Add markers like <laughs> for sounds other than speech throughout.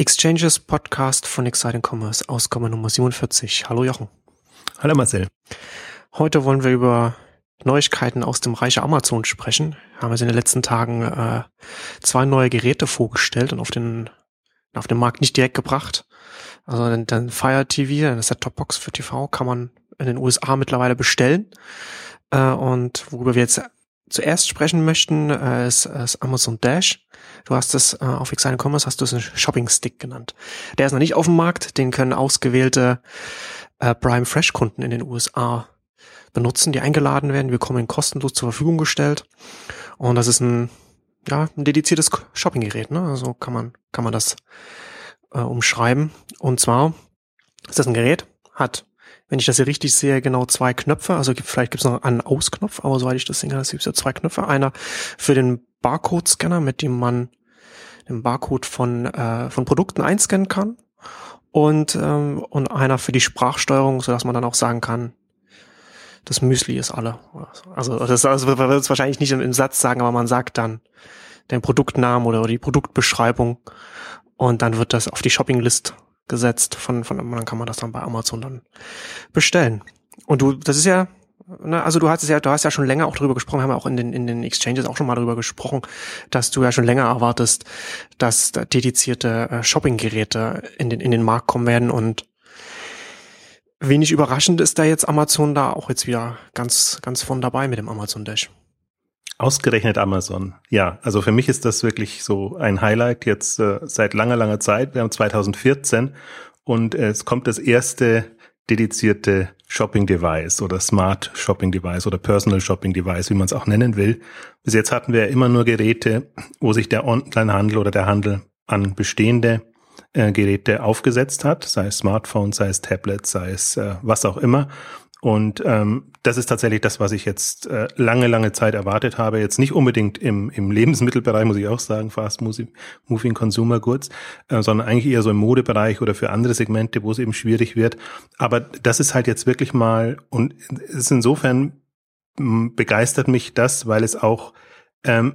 Exchanges Podcast von Exciting Commerce, Ausgabe Nummer 47. Hallo Jochen. Hallo Marcel. Heute wollen wir über Neuigkeiten aus dem Reiche Amazon sprechen. Haben wir in den letzten Tagen äh, zwei neue Geräte vorgestellt und auf den, auf den Markt nicht direkt gebracht. Also den, den Fire TV, eine Set-Top-Box für TV, kann man in den USA mittlerweile bestellen. Äh, und worüber wir jetzt zuerst sprechen möchten, äh, ist, ist Amazon Dash. Du hast es äh, auf Exciting Commerce hast du es einen Shopping Stick genannt. Der ist noch nicht auf dem Markt, den können ausgewählte äh, Prime Fresh Kunden in den USA benutzen, die eingeladen werden. Wir kommen kostenlos zur Verfügung gestellt. Und das ist ein ja, ein dediziertes Shoppinggerät, ne? Also kann man kann man das äh, umschreiben. Und zwar ist das ein Gerät, hat wenn ich das hier richtig sehe, genau zwei Knöpfe. Also vielleicht gibt es noch einen Ausknopf, aber soweit ich das sehe, es gibt ja zwei Knöpfe. Einer für den Barcode-Scanner, mit dem man den Barcode von, äh, von Produkten einscannen kann. Und, ähm, und einer für die Sprachsteuerung, so dass man dann auch sagen kann, das Müsli ist alle. Also das, also wird es wahrscheinlich nicht im, im, Satz sagen, aber man sagt dann den Produktnamen oder die Produktbeschreibung und dann wird das auf die Shoppinglist gesetzt von, von dann kann man das dann bei Amazon dann bestellen. Und du, das ist ja Ne, also du hast ja, du hast ja schon länger auch darüber gesprochen, haben wir auch in den, in den Exchanges auch schon mal darüber gesprochen, dass du ja schon länger erwartest, dass dedizierte äh, Shopping-Geräte in den, in den Markt kommen werden und wenig überraschend ist da jetzt Amazon da auch jetzt wieder ganz, ganz von dabei mit dem Amazon Dash. Ausgerechnet Amazon. Ja, also für mich ist das wirklich so ein Highlight jetzt äh, seit langer, langer Zeit. Wir haben 2014 und es kommt das erste dedizierte Shopping Device oder Smart Shopping Device oder Personal Shopping Device, wie man es auch nennen will. Bis jetzt hatten wir immer nur Geräte, wo sich der Onlinehandel oder der Handel an bestehende äh, Geräte aufgesetzt hat, sei es Smartphone, sei es Tablet, sei es äh, was auch immer. Und ähm, das ist tatsächlich das, was ich jetzt äh, lange, lange Zeit erwartet habe. Jetzt nicht unbedingt im, im <laughs> Lebensmittelbereich, muss ich auch sagen, Fast Moving Consumer Goods, äh, sondern eigentlich eher so im Modebereich oder für andere Segmente, wo es eben schwierig wird. Aber das ist halt jetzt wirklich mal, und es ist insofern hm, begeistert mich das, weil es auch, ähm,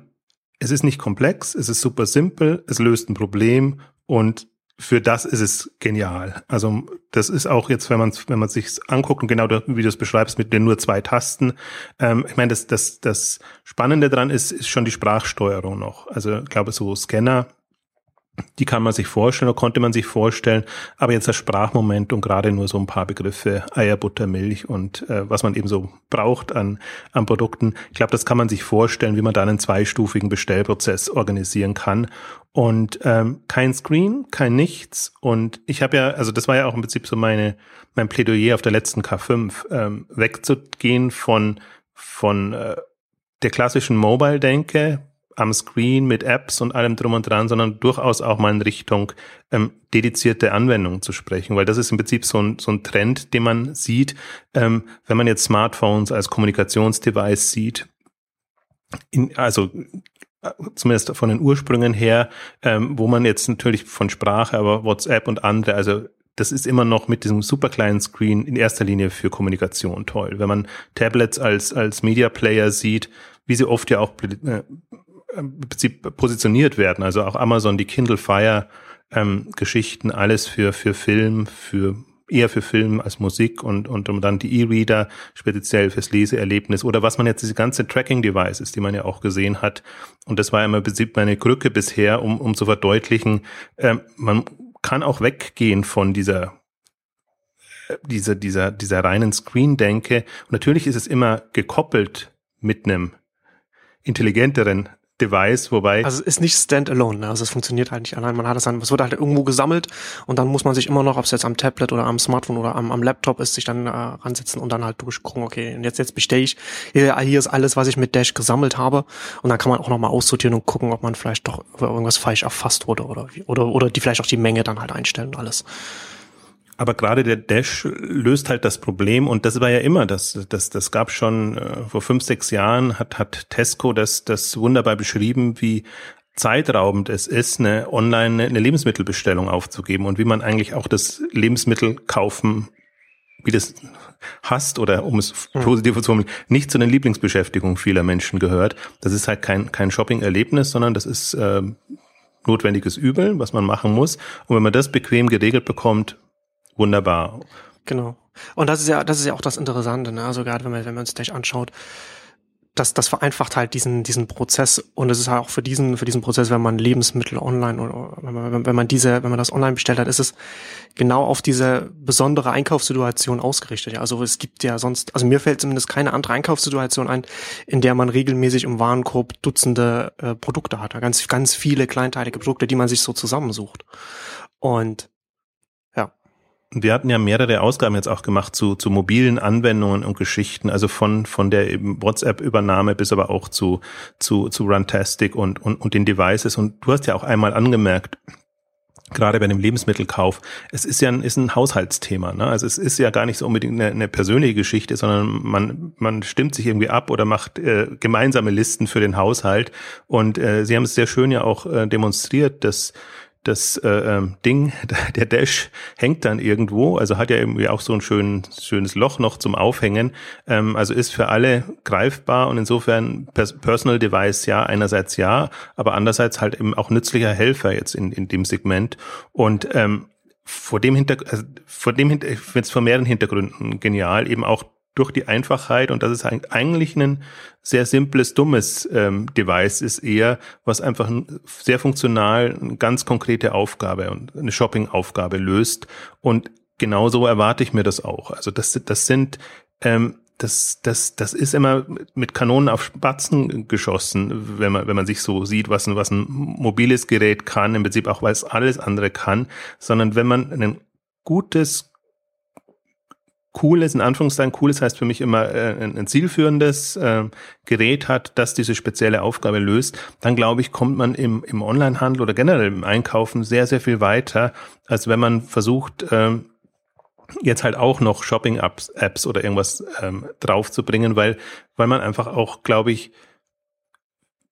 es ist nicht komplex, es ist super simpel, es löst ein Problem und für das ist es genial. Also das ist auch jetzt, wenn man wenn man sich anguckt und genau wie du es beschreibst mit den nur zwei Tasten. Ähm, ich meine, das das das Spannende dran ist ist schon die Sprachsteuerung noch. Also ich glaube so Scanner die kann man sich vorstellen oder konnte man sich vorstellen, aber jetzt das Sprachmoment und gerade nur so ein paar Begriffe, Eier, Butter, Milch und äh, was man eben so braucht an, an Produkten. Ich glaube, das kann man sich vorstellen, wie man da einen zweistufigen Bestellprozess organisieren kann. Und ähm, kein Screen, kein Nichts. Und ich habe ja, also das war ja auch im Prinzip so meine, mein Plädoyer auf der letzten K5, ähm, wegzugehen von, von äh, der klassischen Mobile-Denke, am Screen mit Apps und allem drum und dran, sondern durchaus auch mal in Richtung ähm, dedizierte Anwendungen zu sprechen, weil das ist im Prinzip so ein, so ein Trend, den man sieht, ähm, wenn man jetzt Smartphones als Kommunikationsdevice sieht, in, also äh, zumindest von den Ursprüngen her, ähm, wo man jetzt natürlich von Sprache, aber WhatsApp und andere, also das ist immer noch mit diesem super kleinen Screen in erster Linie für Kommunikation toll. Wenn man Tablets als, als Media Player sieht, wie sie oft ja auch äh, im Prinzip positioniert werden. Also auch Amazon, die Kindle Fire ähm, Geschichten, alles für, für Film, für eher für Film als Musik und, und, und dann die E-Reader speziell fürs Leseerlebnis oder was man jetzt diese ganze Tracking-Devices, die man ja auch gesehen hat. Und das war immer im Prinzip meine Krücke bisher, um, um zu verdeutlichen, ähm, man kann auch weggehen von dieser dieser, dieser, dieser reinen Screen-Denke. Und natürlich ist es immer gekoppelt mit einem intelligenteren Device, wobei. Also es ist nicht standalone, ne? also es funktioniert halt nicht allein. Man hat es dann, es wird halt irgendwo gesammelt und dann muss man sich immer noch, ob es jetzt am Tablet oder am Smartphone oder am, am Laptop ist, sich dann äh, ransetzen und dann halt durchgucken, okay, und jetzt, jetzt bestelle ich, hier, hier ist alles, was ich mit Dash gesammelt habe und dann kann man auch nochmal aussortieren und gucken, ob man vielleicht doch irgendwas falsch erfasst wurde oder, oder, oder die vielleicht auch die Menge dann halt einstellen und alles. Aber gerade der Dash löst halt das Problem und das war ja immer, das, das, das gab schon äh, vor fünf, sechs Jahren, hat, hat Tesco das, das wunderbar beschrieben, wie zeitraubend es ist, eine online eine Lebensmittelbestellung aufzugeben und wie man eigentlich auch das Lebensmittel kaufen, wie das hasst oder um es hm. positiv zu formulieren, nicht zu den Lieblingsbeschäftigungen vieler Menschen gehört. Das ist halt kein, kein Shopping-Erlebnis, sondern das ist äh, notwendiges Übel, was man machen muss. Und wenn man das bequem geregelt bekommt, wunderbar. Genau. Und das ist ja, das ist ja auch das Interessante, ne? Also gerade wenn man, wenn man uns Dash anschaut, das, das vereinfacht halt diesen, diesen Prozess und es ist halt auch für diesen, für diesen Prozess, wenn man Lebensmittel online oder wenn man, wenn man diese, wenn man das online bestellt hat, ist es genau auf diese besondere Einkaufssituation ausgerichtet. Ja, also es gibt ja sonst, also mir fällt zumindest keine andere Einkaufssituation ein, in der man regelmäßig im Warenkorb Dutzende äh, Produkte hat. Ja, ganz, ganz viele kleinteilige Produkte, die man sich so zusammensucht. Und wir hatten ja mehrere Ausgaben jetzt auch gemacht zu, zu mobilen Anwendungen und Geschichten, also von, von der WhatsApp-Übernahme bis aber auch zu, zu, zu Runtastic und, und, und den Devices. Und du hast ja auch einmal angemerkt, gerade bei dem Lebensmittelkauf, es ist ja ein, ist ein Haushaltsthema. Ne? Also es ist ja gar nicht so unbedingt eine, eine persönliche Geschichte, sondern man, man stimmt sich irgendwie ab oder macht äh, gemeinsame Listen für den Haushalt. Und äh, Sie haben es sehr schön ja auch äh, demonstriert, dass das äh, ähm, Ding, <laughs> der Dash hängt dann irgendwo, also hat ja irgendwie auch so ein schön, schönes Loch noch zum Aufhängen, ähm, also ist für alle greifbar und insofern Personal Device ja, einerseits ja, aber andererseits halt eben auch nützlicher Helfer jetzt in, in dem Segment. Und ähm, vor dem Hintergrund, also vor dem Hintergrund, ich finde es von mehreren Hintergründen genial, eben auch durch die Einfachheit und das ist eigentlich ein sehr simples, dummes ähm, Device ist eher, was einfach sehr funktional eine ganz konkrete Aufgabe und eine Shopping-Aufgabe löst. Und genauso erwarte ich mir das auch. Also das, das sind ähm, das, das, das ist immer mit Kanonen auf Spatzen geschossen, wenn man, wenn man sich so sieht, was ein, was ein mobiles Gerät kann, im Prinzip auch, weil es alles andere kann, sondern wenn man ein gutes, cooles, in Anführungszeichen cooles heißt für mich immer äh, ein, ein zielführendes äh, Gerät hat, das diese spezielle Aufgabe löst, dann glaube ich, kommt man im, im Onlinehandel oder generell im Einkaufen sehr, sehr viel weiter, als wenn man versucht, ähm, jetzt halt auch noch Shopping-Apps Apps oder irgendwas ähm, draufzubringen, weil, weil man einfach auch, glaube ich,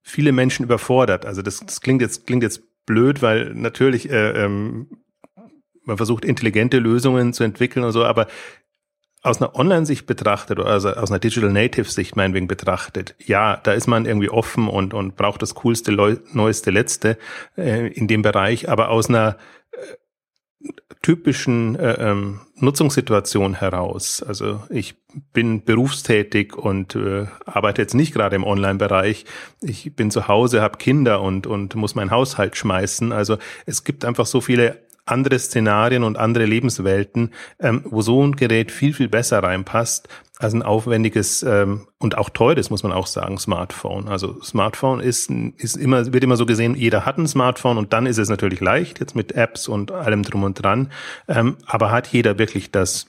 viele Menschen überfordert. Also das, das klingt jetzt, klingt jetzt blöd, weil natürlich äh, ähm, man versucht, intelligente Lösungen zu entwickeln und so, aber aus einer Online-Sicht betrachtet oder also aus einer Digital Native-Sicht meinetwegen betrachtet, ja, da ist man irgendwie offen und, und braucht das coolste, neueste, letzte äh, in dem Bereich, aber aus einer äh, typischen äh, ähm, Nutzungssituation heraus. Also ich bin berufstätig und äh, arbeite jetzt nicht gerade im Online-Bereich. Ich bin zu Hause, habe Kinder und, und muss meinen Haushalt schmeißen. Also es gibt einfach so viele andere Szenarien und andere Lebenswelten, ähm, wo so ein Gerät viel, viel besser reinpasst als ein aufwendiges ähm, und auch teures, muss man auch sagen, Smartphone. Also Smartphone ist, ist immer, wird immer so gesehen, jeder hat ein Smartphone und dann ist es natürlich leicht, jetzt mit Apps und allem drum und dran. Ähm, aber hat jeder wirklich das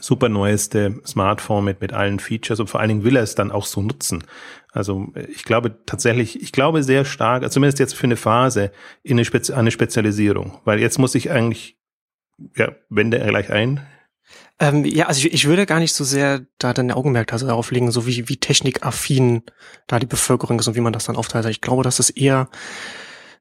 super neueste Smartphone mit, mit allen Features und vor allen Dingen will er es dann auch so nutzen. Also ich glaube tatsächlich, ich glaube sehr stark, also zumindest jetzt für eine Phase, in eine, Spezi eine Spezialisierung. Weil jetzt muss ich eigentlich, ja, wende er gleich ein. Ähm, ja, also ich, ich würde gar nicht so sehr da den Augenmerk also darauf legen, so wie, wie technikaffin da die Bevölkerung ist und wie man das dann aufteilt. Ich glaube, dass es eher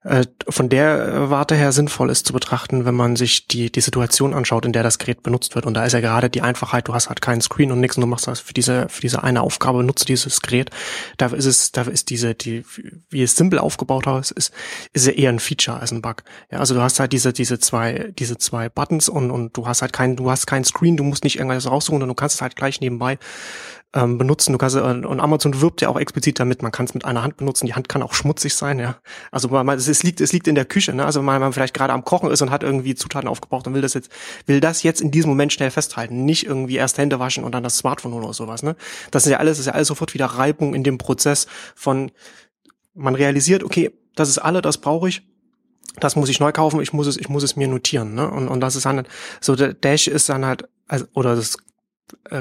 äh, von der Warte her sinnvoll ist zu betrachten, wenn man sich die, die Situation anschaut, in der das Gerät benutzt wird. Und da ist ja gerade die Einfachheit, du hast halt keinen Screen und nichts und du machst das für diese, für diese eine Aufgabe, nutzt dieses Gerät. Da ist es, da ist diese, die, wie es simpel aufgebaut ist, ist, ist ja eher ein Feature als ein Bug. Ja, also du hast halt diese, diese zwei, diese zwei Buttons und, und du hast halt keinen, du hast keinen Screen, du musst nicht irgendwas raussuchen, sondern du kannst es halt gleich nebenbei ähm, benutzen. Du kannst äh, und Amazon wirbt ja auch explizit damit. Man kann es mit einer Hand benutzen. Die Hand kann auch schmutzig sein. Ja, also man, es, liegt es liegt in der Küche. Ne? Also wenn man, man vielleicht gerade am Kochen ist und hat irgendwie Zutaten aufgebraucht und will das jetzt will das jetzt in diesem Moment schnell festhalten, nicht irgendwie erst Hände waschen und dann das Smartphone oder sowas. Ne? Das ist ja alles, das ist ja alles sofort wieder Reibung in dem Prozess von man realisiert, okay, das ist alle, das brauche ich das muss ich neu kaufen, ich muss es, ich muss es mir notieren, ne? Und, und das ist dann so der Dash ist dann halt, also, oder das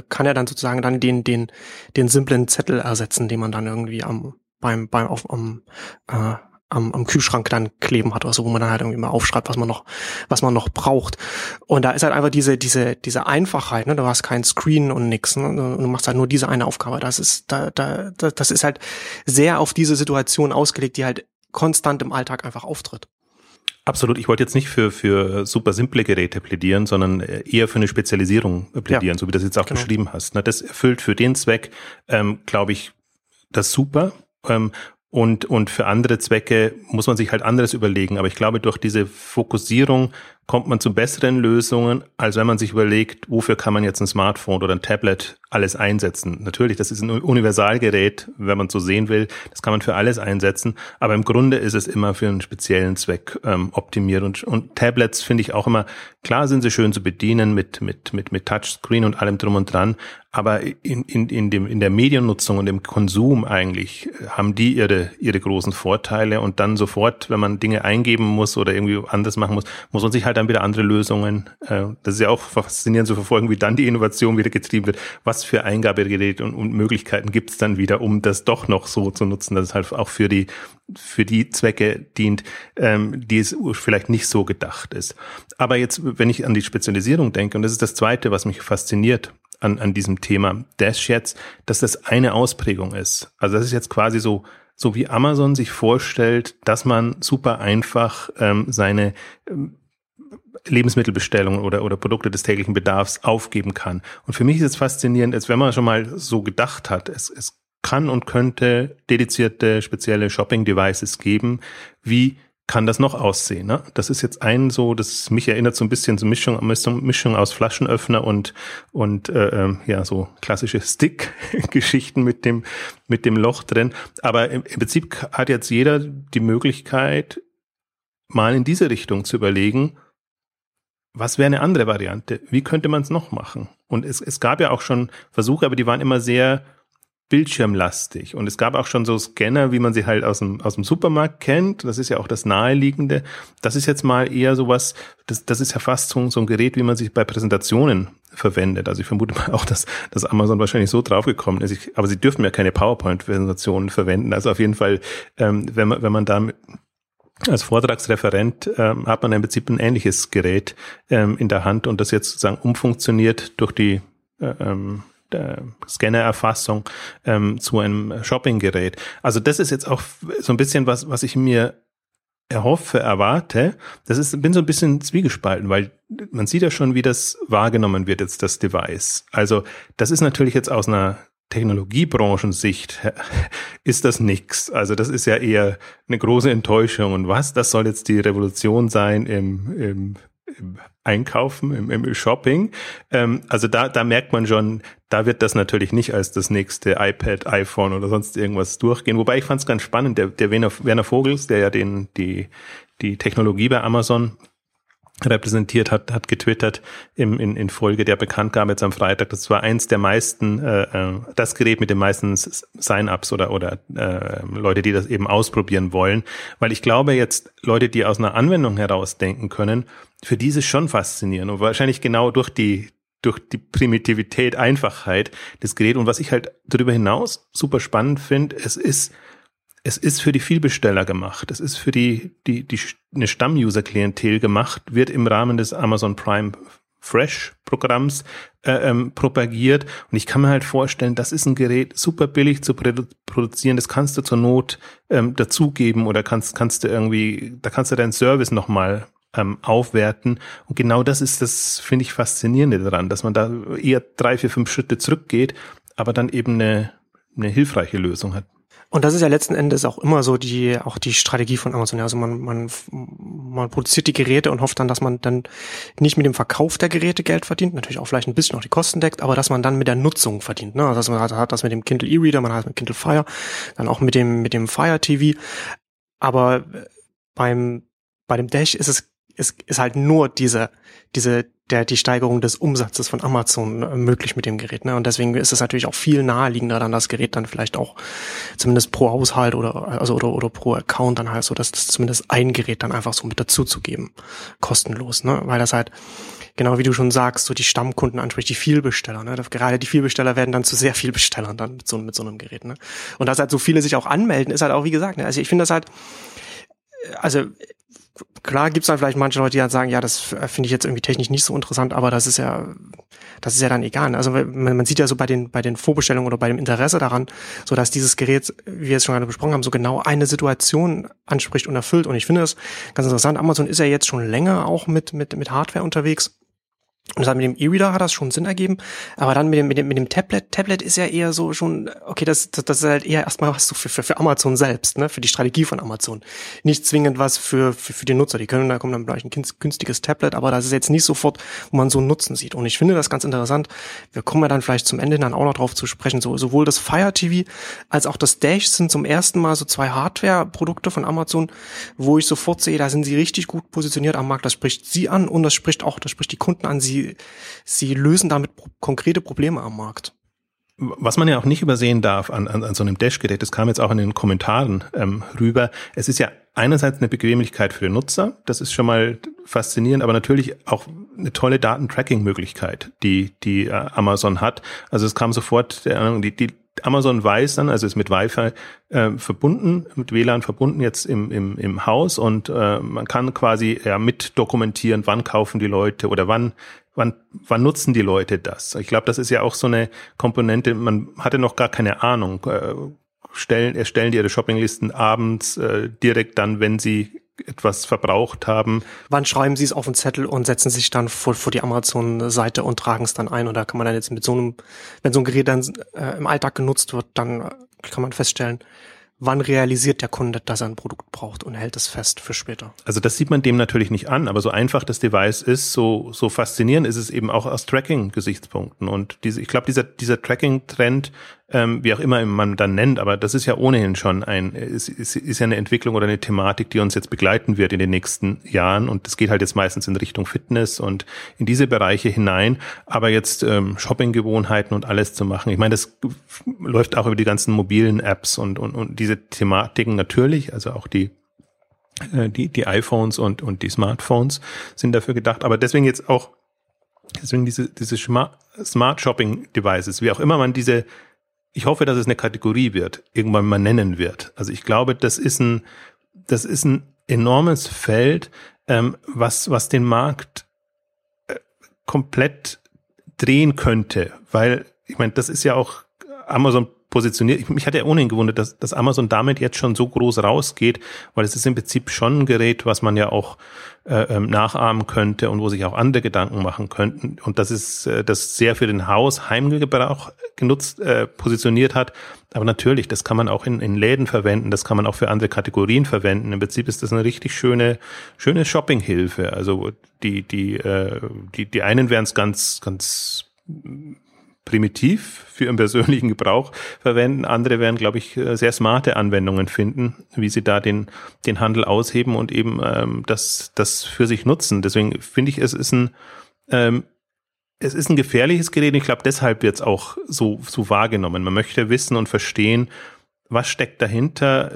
kann er dann sozusagen dann den, den, den simplen Zettel ersetzen, den man dann irgendwie am, beim, beim, auf, am, äh, am, am Kühlschrank dann kleben hat, also wo man dann halt irgendwie mal aufschreibt, was man noch, was man noch braucht. Und da ist halt einfach diese, diese, diese Einfachheit, ne? Du hast kein Screen und nix, ne? Und du machst halt nur diese eine Aufgabe. Das ist, da, da, das ist halt sehr auf diese Situation ausgelegt, die halt konstant im Alltag einfach auftritt. Absolut. Ich wollte jetzt nicht für, für super simple Geräte plädieren, sondern eher für eine Spezialisierung plädieren, ja. so wie du das jetzt auch genau. beschrieben hast. Das erfüllt für den Zweck, ähm, glaube ich, das super. Ähm, und, und für andere Zwecke muss man sich halt anderes überlegen. Aber ich glaube, durch diese Fokussierung kommt man zu besseren Lösungen, als wenn man sich überlegt, wofür kann man jetzt ein Smartphone oder ein Tablet alles einsetzen. Natürlich, das ist ein Universalgerät, wenn man so sehen will. Das kann man für alles einsetzen. Aber im Grunde ist es immer für einen speziellen Zweck ähm, optimiert. Und, und Tablets finde ich auch immer, klar sind sie schön zu bedienen mit, mit, mit, mit Touchscreen und allem drum und dran. Aber in, in, in, dem, in der Mediennutzung und im Konsum eigentlich haben die ihre, ihre großen Vorteile. Und dann sofort, wenn man Dinge eingeben muss oder irgendwie anders machen muss, muss man sich halt dann wieder andere Lösungen. Äh, das ist ja auch faszinierend zu verfolgen, wie dann die Innovation wieder getrieben wird. Was für Eingabegeräte und, und Möglichkeiten gibt es dann wieder, um das doch noch so zu nutzen, dass es halt auch für die für die Zwecke dient, ähm, die es vielleicht nicht so gedacht ist. Aber jetzt, wenn ich an die Spezialisierung denke, und das ist das Zweite, was mich fasziniert an, an diesem Thema Dash jetzt, dass das eine Ausprägung ist. Also das ist jetzt quasi so so wie Amazon sich vorstellt, dass man super einfach ähm, seine ähm, Lebensmittelbestellungen oder, oder Produkte des täglichen Bedarfs aufgeben kann. Und für mich ist es faszinierend, als wenn man schon mal so gedacht hat, es, es kann und könnte dedizierte spezielle Shopping-Devices geben. Wie kann das noch aussehen? Ne? Das ist jetzt ein so, das mich erinnert so ein bisschen so Mischung, Mischung, aus Flaschenöffner und und äh, ähm, ja so klassische Stick-Geschichten mit dem mit dem Loch drin. Aber im, im Prinzip hat jetzt jeder die Möglichkeit, mal in diese Richtung zu überlegen, was wäre eine andere Variante? Wie könnte man es noch machen? Und es, es gab ja auch schon Versuche, aber die waren immer sehr bildschirmlastig. Und es gab auch schon so Scanner, wie man sie halt aus dem, aus dem Supermarkt kennt. Das ist ja auch das Naheliegende. Das ist jetzt mal eher sowas, das, das ist ja fast so, so ein Gerät, wie man sich bei Präsentationen verwendet. Also ich vermute mal auch, dass, dass Amazon wahrscheinlich so draufgekommen ist. Ich, aber sie dürfen ja keine PowerPoint-Präsentationen verwenden. Also auf jeden Fall, ähm, wenn man, wenn man da als Vortragsreferent ähm, hat man im Prinzip ein ähnliches Gerät ähm, in der Hand und das jetzt sozusagen umfunktioniert durch die äh, ähm, Scannererfassung ähm, zu einem Shoppinggerät. Also das ist jetzt auch so ein bisschen was, was ich mir erhoffe, erwarte. Das ist, bin so ein bisschen zwiegespalten, weil man sieht ja schon, wie das wahrgenommen wird jetzt das Device. Also das ist natürlich jetzt aus einer Technologiebranchensicht ist das nix. Also das ist ja eher eine große Enttäuschung. Und was, das soll jetzt die Revolution sein im, im, im Einkaufen, im, im Shopping. Ähm, also da, da merkt man schon, da wird das natürlich nicht als das nächste iPad, iPhone oder sonst irgendwas durchgehen. Wobei ich fand es ganz spannend, der, der Werner, Werner Vogels, der ja den, die, die Technologie bei Amazon repräsentiert hat, hat getwittert im, in, in Folge der Bekanntgabe jetzt am Freitag. Das war eins der meisten, äh, äh das Gerät mit den meisten Sign-ups oder, oder äh, Leute, die das eben ausprobieren wollen. Weil ich glaube jetzt, Leute, die aus einer Anwendung heraus denken können, für die ist es schon faszinierend und wahrscheinlich genau durch die, durch die Primitivität, Einfachheit des Geräts. Und was ich halt darüber hinaus super spannend finde, es ist es ist für die Vielbesteller gemacht. Es ist für die, die, die eine Stamm-User-Klientel gemacht, wird im Rahmen des Amazon Prime Fresh-Programms äh, ähm, propagiert. Und ich kann mir halt vorstellen, das ist ein Gerät super billig zu produ produzieren. Das kannst du zur Not ähm, dazugeben oder kannst, kannst du irgendwie, da kannst du deinen Service nochmal ähm, aufwerten. Und genau das ist das, finde ich, faszinierende daran, dass man da eher drei, vier, fünf Schritte zurückgeht, aber dann eben eine, eine hilfreiche Lösung hat. Und das ist ja letzten Endes auch immer so die, auch die Strategie von Amazon. Also man, man, man produziert die Geräte und hofft dann, dass man dann nicht mit dem Verkauf der Geräte Geld verdient, natürlich auch vielleicht ein bisschen auch die Kosten deckt, aber dass man dann mit der Nutzung verdient. Ne? Also man hat, hat das mit dem Kindle E-Reader, man hat das mit Kindle Fire, dann auch mit dem, mit dem Fire TV. Aber beim, bei dem Dash ist es, ist, ist halt nur diese, diese, der, die Steigerung des Umsatzes von Amazon äh, möglich mit dem Gerät. Ne? Und deswegen ist es natürlich auch viel naheliegender, dann das Gerät dann vielleicht auch zumindest pro Haushalt oder, also, oder, oder pro Account dann halt so, dass das zumindest ein Gerät dann einfach so mit dazu zu geben. Kostenlos, ne? Weil das halt, genau wie du schon sagst, so die Stammkunden anspricht, die Vielbesteller. Ne? Gerade die Vielbesteller werden dann zu sehr viel Bestellern dann mit so, mit so einem Gerät. Ne? Und dass halt so viele sich auch anmelden, ist halt auch, wie gesagt, ne? also ich finde das halt, also klar gibt's dann vielleicht manche Leute, die dann sagen, ja, das finde ich jetzt irgendwie technisch nicht so interessant, aber das ist ja, das ist ja dann egal. Also man, man sieht ja so bei den, bei den Vorbestellungen oder bei dem Interesse daran, so dass dieses Gerät, wie wir es schon gerade besprochen haben, so genau eine Situation anspricht und erfüllt. Und ich finde das ganz interessant. Amazon ist ja jetzt schon länger auch mit, mit, mit Hardware unterwegs. Und mit dem E-Reader hat das schon Sinn ergeben, aber dann mit dem, mit dem, mit dem Tablet, Tablet ist ja eher so schon, okay, das, das, das ist halt eher erstmal was so für, für, für Amazon selbst, ne, für die Strategie von Amazon. Nicht zwingend was für, für, für die Nutzer. Die können, da kommt dann vielleicht ein günstiges Tablet, aber das ist jetzt nicht sofort, wo man so einen Nutzen sieht. Und ich finde das ganz interessant. Wir kommen ja dann vielleicht zum Ende dann auch noch drauf zu sprechen. So, sowohl das Fire TV als auch das Dash sind zum ersten Mal so zwei Hardware-Produkte von Amazon, wo ich sofort sehe, da sind sie richtig gut positioniert am Markt. Das spricht sie an und das spricht auch, das spricht die Kunden an. Sie sie, lösen damit konkrete Probleme am Markt. Was man ja auch nicht übersehen darf an, an, an so einem Dash-Gerät, das kam jetzt auch in den Kommentaren ähm, rüber, es ist ja einerseits eine Bequemlichkeit für den Nutzer, das ist schon mal faszinierend, aber natürlich auch eine tolle Datentracking-Möglichkeit, die, die äh, Amazon hat. Also es kam sofort, die, die Amazon weiß dann, also ist mit Wi-Fi äh, verbunden, mit WLAN verbunden jetzt im, im, im Haus und äh, man kann quasi ja, mit dokumentieren, wann kaufen die Leute oder wann wann, wann nutzen die Leute das? Ich glaube, das ist ja auch so eine Komponente, man hatte noch gar keine Ahnung. Äh, stellen, erstellen die ihre Shoppinglisten abends äh, direkt dann, wenn sie etwas verbraucht haben. Wann schreiben Sie es auf den Zettel und setzen sich dann vor, vor die Amazon-Seite und tragen es dann ein? Oder kann man dann jetzt mit so einem, wenn so ein Gerät dann äh, im Alltag genutzt wird, dann kann man feststellen, wann realisiert der Kunde, dass er ein Produkt braucht und hält es fest für später. Also das sieht man dem natürlich nicht an, aber so einfach das Device ist, so, so faszinierend ist es eben auch aus Tracking-Gesichtspunkten. Und diese, ich glaube, dieser, dieser Tracking-Trend ähm, wie auch immer man dann nennt, aber das ist ja ohnehin schon ein, ist, ist, ist ja eine Entwicklung oder eine Thematik, die uns jetzt begleiten wird in den nächsten Jahren. Und es geht halt jetzt meistens in Richtung Fitness und in diese Bereiche hinein, aber jetzt ähm, Shoppinggewohnheiten und alles zu machen, ich meine, das läuft auch über die ganzen mobilen Apps und, und, und diese Thematiken natürlich, also auch die äh, die, die iPhones und, und die Smartphones sind dafür gedacht, aber deswegen jetzt auch Deswegen diese, diese Smart Shopping Devices, wie auch immer man diese ich hoffe, dass es eine Kategorie wird, irgendwann mal nennen wird. Also ich glaube, das ist ein, das ist ein enormes Feld, ähm, was, was den Markt äh, komplett drehen könnte, weil ich meine, das ist ja auch Amazon positioniert. Ich, mich hat ja ohnehin gewundert, dass, dass Amazon damit jetzt schon so groß rausgeht, weil es ist im Prinzip schon ein Gerät, was man ja auch äh, ähm, nachahmen könnte und wo sich auch andere Gedanken machen könnten. Und das ist, äh, das sehr für den Haus Heimgebrauch genutzt, äh, positioniert hat. Aber natürlich, das kann man auch in, in Läden verwenden, das kann man auch für andere Kategorien verwenden. Im Prinzip ist das eine richtig schöne, schöne Shoppinghilfe. Also die, die, äh, die, die einen werden es ganz, ganz primitiv für ihren persönlichen Gebrauch verwenden. Andere werden, glaube ich, äh, sehr smarte Anwendungen finden, wie sie da den, den Handel ausheben und eben ähm, das, das für sich nutzen. Deswegen finde ich, es ist ein, ähm, es ist ein gefährliches Gerät. Ich glaube, deshalb wird es auch so, so wahrgenommen. Man möchte wissen und verstehen, was steckt dahinter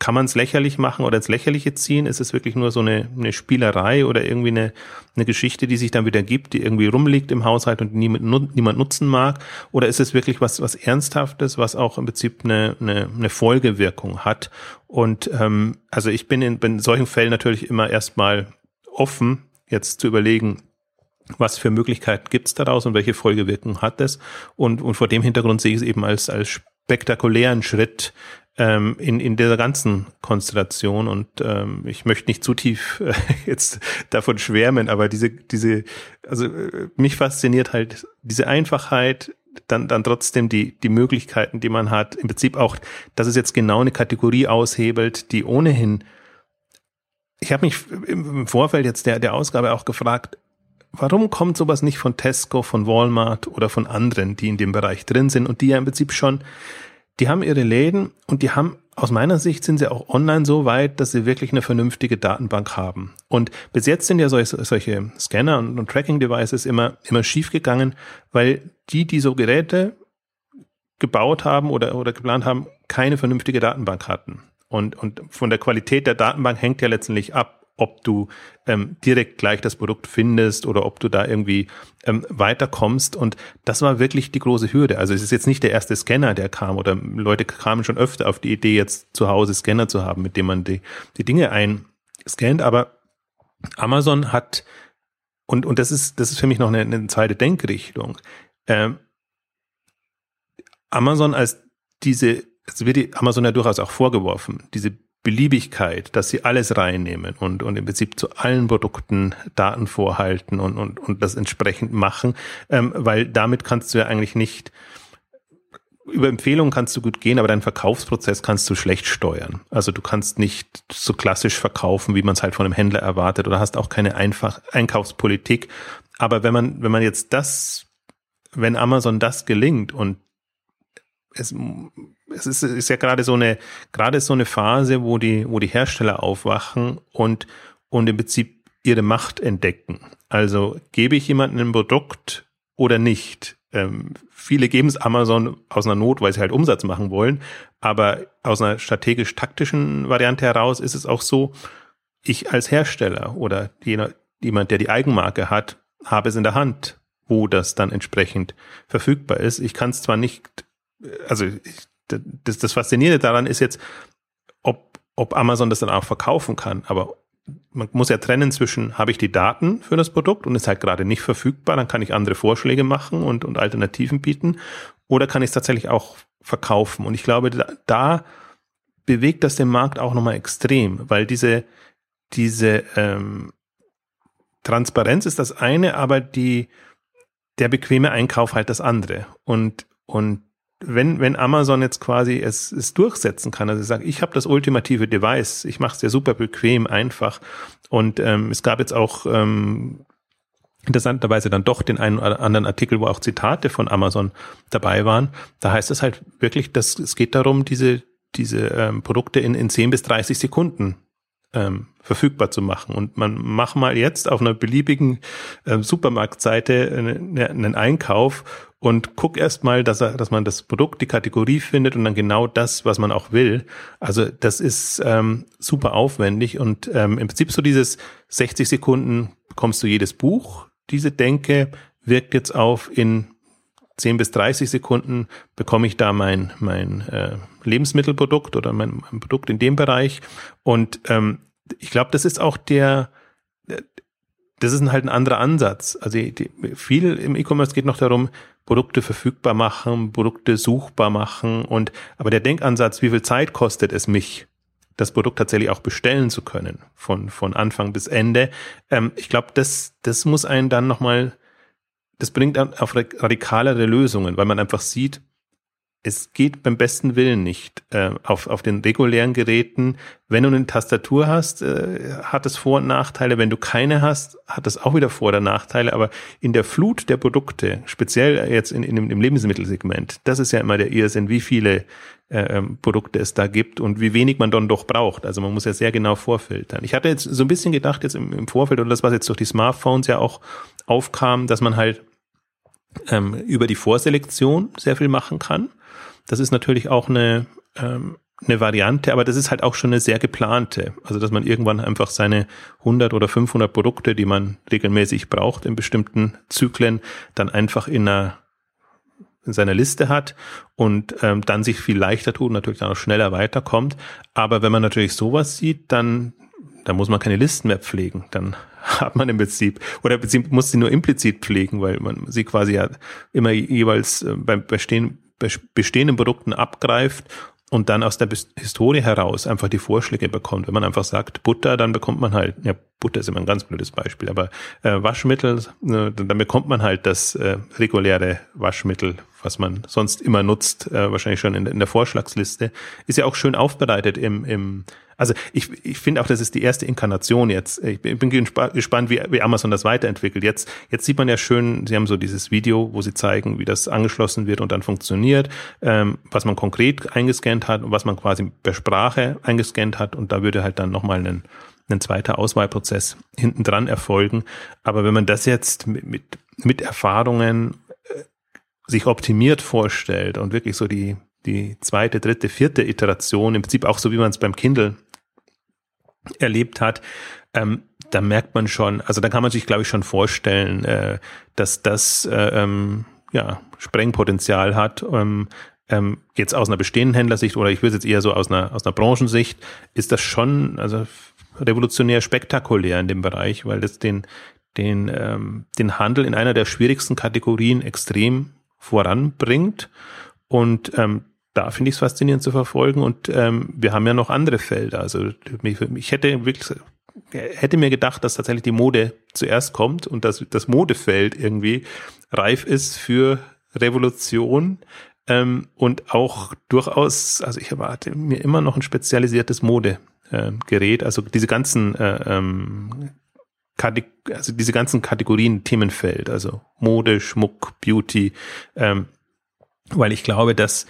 kann man es lächerlich machen oder ins Lächerliche ziehen? Ist es wirklich nur so eine, eine Spielerei oder irgendwie eine, eine Geschichte, die sich dann wieder gibt, die irgendwie rumliegt im Haushalt und niemand, niemand nutzen mag? Oder ist es wirklich was, was Ernsthaftes, was auch im Prinzip eine, eine, eine Folgewirkung hat? Und ähm, also ich bin in, in solchen Fällen natürlich immer erstmal offen, jetzt zu überlegen, was für Möglichkeiten gibt es daraus und welche Folgewirkung hat es? Und, und vor dem Hintergrund sehe ich es eben als, als spektakulären Schritt ähm, in, in dieser ganzen Konstellation. Und ähm, ich möchte nicht zu tief äh, <laughs> jetzt davon schwärmen, aber diese, diese, also äh, mich fasziniert halt diese Einfachheit, dann, dann trotzdem die, die Möglichkeiten, die man hat. Im Prinzip auch, dass es jetzt genau eine Kategorie aushebelt, die ohnehin ich habe mich im Vorfeld jetzt der, der Ausgabe auch gefragt, warum kommt sowas nicht von Tesco, von Walmart oder von anderen, die in dem Bereich drin sind und die ja im Prinzip schon die haben ihre Läden und die haben aus meiner Sicht sind sie auch online so weit, dass sie wirklich eine vernünftige Datenbank haben. Und bis jetzt sind ja solche, solche Scanner und, und Tracking-Devices immer, immer schief gegangen, weil die, die so Geräte gebaut haben oder, oder geplant haben, keine vernünftige Datenbank hatten. Und, und von der Qualität der Datenbank hängt ja letztendlich ab, ob du ähm, direkt gleich das Produkt findest oder ob du da irgendwie ähm, weiterkommst. Und das war wirklich die große Hürde. Also es ist jetzt nicht der erste Scanner, der kam oder Leute kamen schon öfter auf die Idee, jetzt zu Hause Scanner zu haben, mit dem man die, die Dinge einscannt. Aber Amazon hat, und, und das ist, das ist für mich noch eine, eine zweite Denkrichtung. Ähm, Amazon als diese, es wird die Amazon ja durchaus auch vorgeworfen, diese Beliebigkeit, dass sie alles reinnehmen und, und im Prinzip zu allen Produkten Daten vorhalten und, und, und das entsprechend machen, ähm, weil damit kannst du ja eigentlich nicht über Empfehlungen kannst du gut gehen, aber deinen Verkaufsprozess kannst du schlecht steuern. Also du kannst nicht so klassisch verkaufen, wie man es halt von einem Händler erwartet oder hast auch keine einfach Einkaufspolitik. Aber wenn man, wenn man jetzt das, wenn Amazon das gelingt und es, es ist, ist ja gerade so eine, gerade so eine Phase, wo die, wo die Hersteller aufwachen und, und im Prinzip ihre Macht entdecken. Also gebe ich jemandem ein Produkt oder nicht? Ähm, viele geben es Amazon aus einer Not, weil sie halt Umsatz machen wollen. Aber aus einer strategisch-taktischen Variante heraus ist es auch so, ich als Hersteller oder jener, jemand, der die Eigenmarke hat, habe es in der Hand, wo das dann entsprechend verfügbar ist. Ich kann es zwar nicht, also ich, das, das Faszinierende daran ist jetzt, ob, ob Amazon das dann auch verkaufen kann, aber man muss ja trennen zwischen, habe ich die Daten für das Produkt und ist halt gerade nicht verfügbar, dann kann ich andere Vorschläge machen und, und Alternativen bieten, oder kann ich es tatsächlich auch verkaufen? Und ich glaube, da, da bewegt das den Markt auch nochmal extrem, weil diese, diese ähm, Transparenz ist das eine, aber die, der bequeme Einkauf halt das andere. Und, und wenn, wenn Amazon jetzt quasi es, es durchsetzen kann, also sagen, ich habe das ultimative Device, ich mache es ja super bequem, einfach. Und ähm, es gab jetzt auch ähm, interessanterweise dann doch den einen oder anderen Artikel, wo auch Zitate von Amazon dabei waren. Da heißt es halt wirklich, dass es geht darum, diese, diese ähm, Produkte in, in 10 bis 30 Sekunden ähm, verfügbar zu machen. Und man macht mal jetzt auf einer beliebigen äh, Supermarktseite einen, einen Einkauf und guck erst mal, dass, er, dass man das Produkt, die Kategorie findet und dann genau das, was man auch will. Also das ist ähm, super aufwendig und ähm, im Prinzip so dieses 60 Sekunden bekommst du jedes Buch. Diese Denke wirkt jetzt auf in 10 bis 30 Sekunden bekomme ich da mein, mein äh, Lebensmittelprodukt oder mein, mein Produkt in dem Bereich. Und ähm, ich glaube, das ist auch der, das ist halt ein anderer Ansatz. Also die, viel im E-Commerce geht noch darum, Produkte verfügbar machen, Produkte suchbar machen und aber der Denkansatz, wie viel Zeit kostet es mich, das Produkt tatsächlich auch bestellen zu können, von, von Anfang bis Ende. Ähm, ich glaube, das, das muss einen dann nochmal, das bringt dann auf radikalere Lösungen, weil man einfach sieht, es geht beim besten Willen nicht. Äh, auf, auf den regulären Geräten, wenn du eine Tastatur hast, äh, hat es Vor- und Nachteile. Wenn du keine hast, hat es auch wieder Vor- oder Nachteile. Aber in der Flut der Produkte, speziell jetzt in, in, im Lebensmittelsegment, das ist ja immer der Irrsinn, wie viele äh, ähm, Produkte es da gibt und wie wenig man dann doch braucht. Also man muss ja sehr genau vorfiltern. Ich hatte jetzt so ein bisschen gedacht jetzt im, im Vorfeld oder das, was jetzt durch die Smartphones ja auch aufkam, dass man halt ähm, über die Vorselektion sehr viel machen kann das ist natürlich auch eine, ähm, eine Variante, aber das ist halt auch schon eine sehr geplante. Also, dass man irgendwann einfach seine 100 oder 500 Produkte, die man regelmäßig braucht in bestimmten Zyklen, dann einfach in einer in seiner Liste hat und ähm, dann sich viel leichter tut und natürlich dann auch schneller weiterkommt. Aber wenn man natürlich sowas sieht, dann, dann muss man keine Listen mehr pflegen. Dann <laughs> hat man im Prinzip, oder im Prinzip muss sie nur implizit pflegen, weil man sie quasi ja immer jeweils äh, beim Bestehen bestehenden Produkten abgreift und dann aus der Historie heraus einfach die Vorschläge bekommt. Wenn man einfach sagt Butter, dann bekommt man halt, ja, Butter ist immer ein ganz blödes Beispiel, aber äh, Waschmittel, äh, dann bekommt man halt das äh, reguläre Waschmittel, was man sonst immer nutzt, äh, wahrscheinlich schon in, in der Vorschlagsliste. Ist ja auch schön aufbereitet im, im also ich, ich finde auch, das ist die erste Inkarnation jetzt. Ich bin, gespannt, wie, wie Amazon das weiterentwickelt. Jetzt, jetzt sieht man ja schön, sie haben so dieses Video, wo sie zeigen, wie das angeschlossen wird und dann funktioniert, ähm, was man konkret eingescannt hat und was man quasi per Sprache eingescannt hat. Und da würde halt dann nochmal ein, ein zweiter Auswahlprozess hinten dran erfolgen. Aber wenn man das jetzt mit, mit, mit Erfahrungen sich optimiert vorstellt und wirklich so die, die zweite, dritte, vierte Iteration, im Prinzip auch so wie man es beim Kindle erlebt hat, ähm, da merkt man schon, also da kann man sich, glaube ich, schon vorstellen, äh, dass das äh, ähm, ja, Sprengpotenzial hat. Ähm, ähm, jetzt aus einer bestehenden Händlersicht oder ich würde jetzt eher so aus einer, aus einer Branchensicht, ist das schon also revolutionär spektakulär in dem Bereich, weil das den, den, ähm, den Handel in einer der schwierigsten Kategorien extrem voranbringt. Und ähm, da finde ich es faszinierend zu verfolgen und ähm, wir haben ja noch andere Felder. Also ich hätte wirklich hätte mir gedacht, dass tatsächlich die Mode zuerst kommt und dass das Modefeld irgendwie reif ist für Revolution ähm, und auch durchaus, also ich erwarte mir immer noch ein spezialisiertes Modegerät, also diese ganzen äh, ähm, also diese ganzen Kategorien Themenfeld, also Mode, Schmuck, Beauty, ähm, weil ich glaube, dass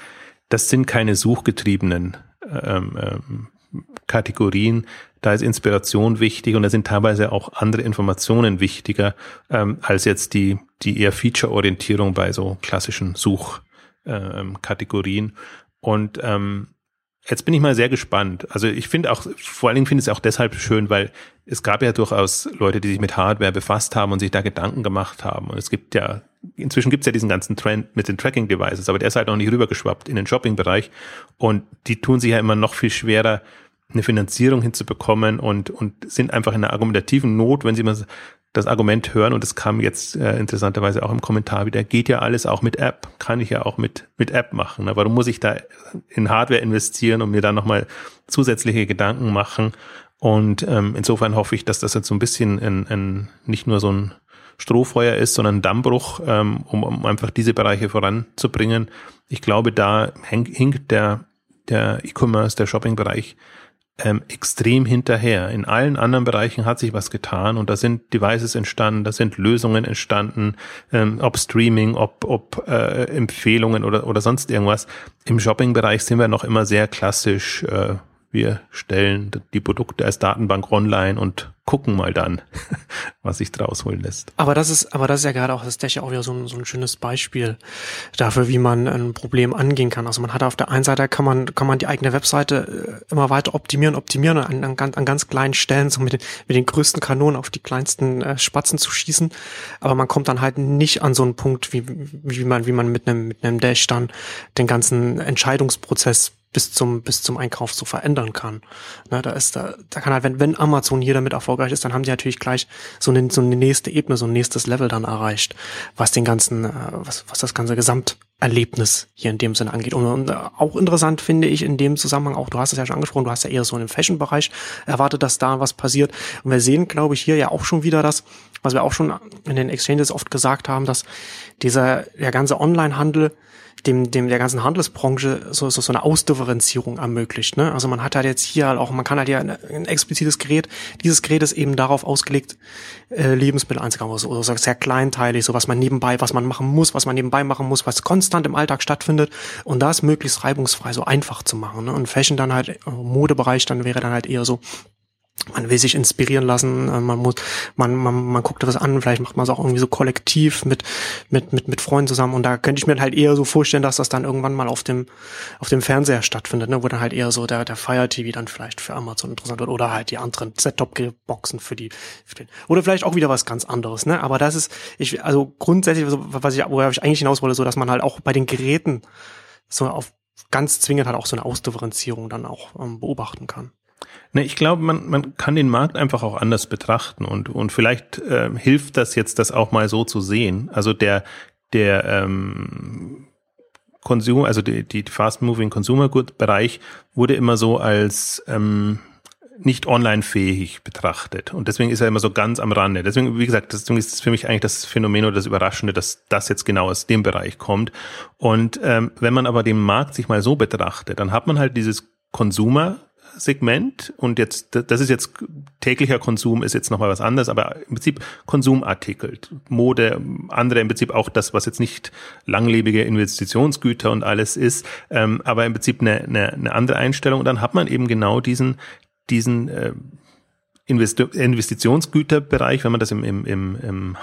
das sind keine suchgetriebenen ähm, ähm, Kategorien. Da ist Inspiration wichtig und da sind teilweise auch andere Informationen wichtiger ähm, als jetzt die die eher Feature-Orientierung bei so klassischen Suchkategorien. Ähm, und ähm, Jetzt bin ich mal sehr gespannt. Also ich finde auch, vor allen Dingen finde ich es auch deshalb schön, weil es gab ja durchaus Leute, die sich mit Hardware befasst haben und sich da Gedanken gemacht haben. Und es gibt ja, inzwischen gibt es ja diesen ganzen Trend mit den Tracking-Devices, aber der ist halt noch nicht rübergeschwappt in den Shopping-Bereich. Und die tun sich ja immer noch viel schwerer, eine Finanzierung hinzubekommen und, und sind einfach in einer argumentativen Not, wenn sie mal das Argument hören, und es kam jetzt äh, interessanterweise auch im Kommentar wieder, geht ja alles auch mit App, kann ich ja auch mit, mit App machen. Ne? Warum muss ich da in Hardware investieren und mir da nochmal zusätzliche Gedanken machen? Und ähm, insofern hoffe ich, dass das jetzt so ein bisschen ein, ein, nicht nur so ein Strohfeuer ist, sondern ein Dammbruch, ähm, um, um einfach diese Bereiche voranzubringen. Ich glaube, da hinkt der, der E-Commerce, der Shopping-Bereich ähm, extrem hinterher. In allen anderen Bereichen hat sich was getan und da sind Devices entstanden, da sind Lösungen entstanden, ähm, ob Streaming, ob, ob äh, Empfehlungen oder, oder sonst irgendwas. Im Shopping-Bereich sind wir noch immer sehr klassisch. Äh, wir stellen die Produkte als Datenbank online und gucken mal dann, <laughs> was sich draus holen lässt. Aber das ist, aber das ist ja gerade auch, das ist ja auch wieder so ein, so ein schönes Beispiel dafür, wie man ein Problem angehen kann. Also man hat auf der einen Seite kann man, kann man die eigene Webseite äh, immer weiter optimieren, optimieren und an, an, an ganz kleinen Stellen so mit den, mit den größten Kanonen auf die kleinsten äh, Spatzen zu schießen. Aber man kommt dann halt nicht an so einen Punkt, wie, wie man, wie man mit einem, mit einem Dash dann den ganzen Entscheidungsprozess bis zum, bis zum Einkauf so verändern kann. Ne, da ist da, da kann halt, wenn, wenn Amazon hier damit erfolgreich ist, dann haben die natürlich gleich so eine, so eine nächste Ebene, so ein nächstes Level dann erreicht, was den ganzen, äh, was, was das ganze Gesamterlebnis hier in dem Sinne angeht. Und, und auch interessant finde ich in dem Zusammenhang auch, du hast es ja schon angesprochen, du hast ja eher so im Fashion-Bereich erwartet, dass da was passiert. Und wir sehen, glaube ich, hier ja auch schon wieder das, was wir auch schon in den Exchanges oft gesagt haben, dass dieser, der ganze Online-Handel dem, dem der ganzen Handelsbranche so, so, so eine Ausdifferenzierung ermöglicht. Ne? Also man hat halt jetzt hier halt auch, man kann halt ja ein, ein explizites Gerät, dieses Gerät ist eben darauf ausgelegt, äh, Lebensmittel einzukaufen, also, also sehr kleinteilig, so was man nebenbei, was man machen muss, was man nebenbei machen muss, was konstant im Alltag stattfindet und das möglichst reibungsfrei, so einfach zu machen. Ne? Und Fashion dann halt, äh, Modebereich dann wäre dann halt eher so, man will sich inspirieren lassen, äh, man muss, man, man, man guckt was an, vielleicht macht man es auch irgendwie so kollektiv mit, mit, mit, mit Freunden zusammen und da könnte ich mir halt eher so vorstellen, dass das dann irgendwann mal auf dem, auf dem Fernseher stattfindet, ne, wo dann halt eher so der, der Fire TV dann vielleicht für Amazon interessant wird oder halt die anderen Set-Top-Boxen für die, für den, oder vielleicht auch wieder was ganz anderes, ne, aber das ist, ich, also grundsätzlich, was ich, worauf ich eigentlich hinaus wollte, so, dass man halt auch bei den Geräten so auf ganz zwingend halt auch so eine Ausdifferenzierung dann auch ähm, beobachten kann. Ne, ich glaube, man, man kann den Markt einfach auch anders betrachten und, und vielleicht äh, hilft das jetzt, das auch mal so zu sehen. Also der, der ähm, Konsum, also die, die Fast-Moving Consumer Good Bereich wurde immer so als ähm, nicht online-fähig betrachtet. Und deswegen ist er immer so ganz am Rande. Deswegen, wie gesagt, deswegen ist es für mich eigentlich das Phänomen oder das Überraschende, dass das jetzt genau aus dem Bereich kommt. Und ähm, wenn man aber den Markt sich mal so betrachtet, dann hat man halt dieses Consumer Segment und jetzt, das ist jetzt täglicher Konsum ist jetzt nochmal was anderes, aber im Prinzip Konsumartikel, Mode, andere im Prinzip auch das, was jetzt nicht langlebige Investitionsgüter und alles ist, ähm, aber im Prinzip eine, eine, eine andere Einstellung. Und dann hat man eben genau diesen, diesen äh, Investitionsgüterbereich, wenn man das im, im, im, im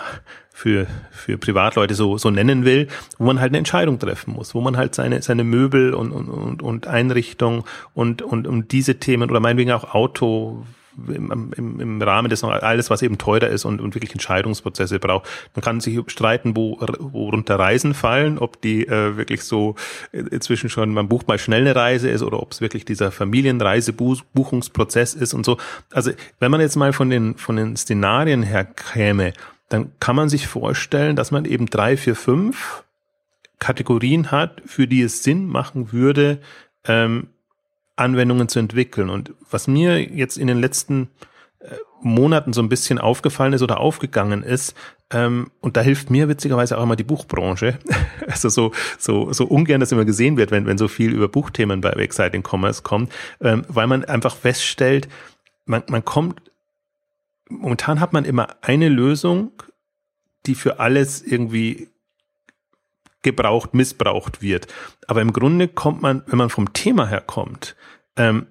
für, für Privatleute so, so nennen will, wo man halt eine Entscheidung treffen muss, wo man halt seine, seine Möbel und, und, und Einrichtung und, und um diese Themen oder meinetwegen auch Auto, im, im, im Rahmen des alles, was eben teurer ist und, und wirklich Entscheidungsprozesse braucht. Man kann sich streiten, wo, worunter Reisen fallen, ob die äh, wirklich so inzwischen schon, man bucht mal schnell eine Reise ist oder ob es wirklich dieser Familienreisebuchungsprozess ist und so. Also wenn man jetzt mal von den, von den Szenarien her käme, dann kann man sich vorstellen, dass man eben drei, vier, fünf Kategorien hat, für die es Sinn machen würde, ähm, Anwendungen zu entwickeln. Und was mir jetzt in den letzten äh, Monaten so ein bisschen aufgefallen ist oder aufgegangen ist, ähm, und da hilft mir witzigerweise auch immer die Buchbranche. <laughs> also so, so, so ungern das immer gesehen wird, wenn, wenn so viel über Buchthemen bei Exciting Commerce kommt, ähm, weil man einfach feststellt, man, man kommt, momentan hat man immer eine Lösung, die für alles irgendwie gebraucht, missbraucht wird. Aber im Grunde kommt man, wenn man vom Thema her kommt, ähm,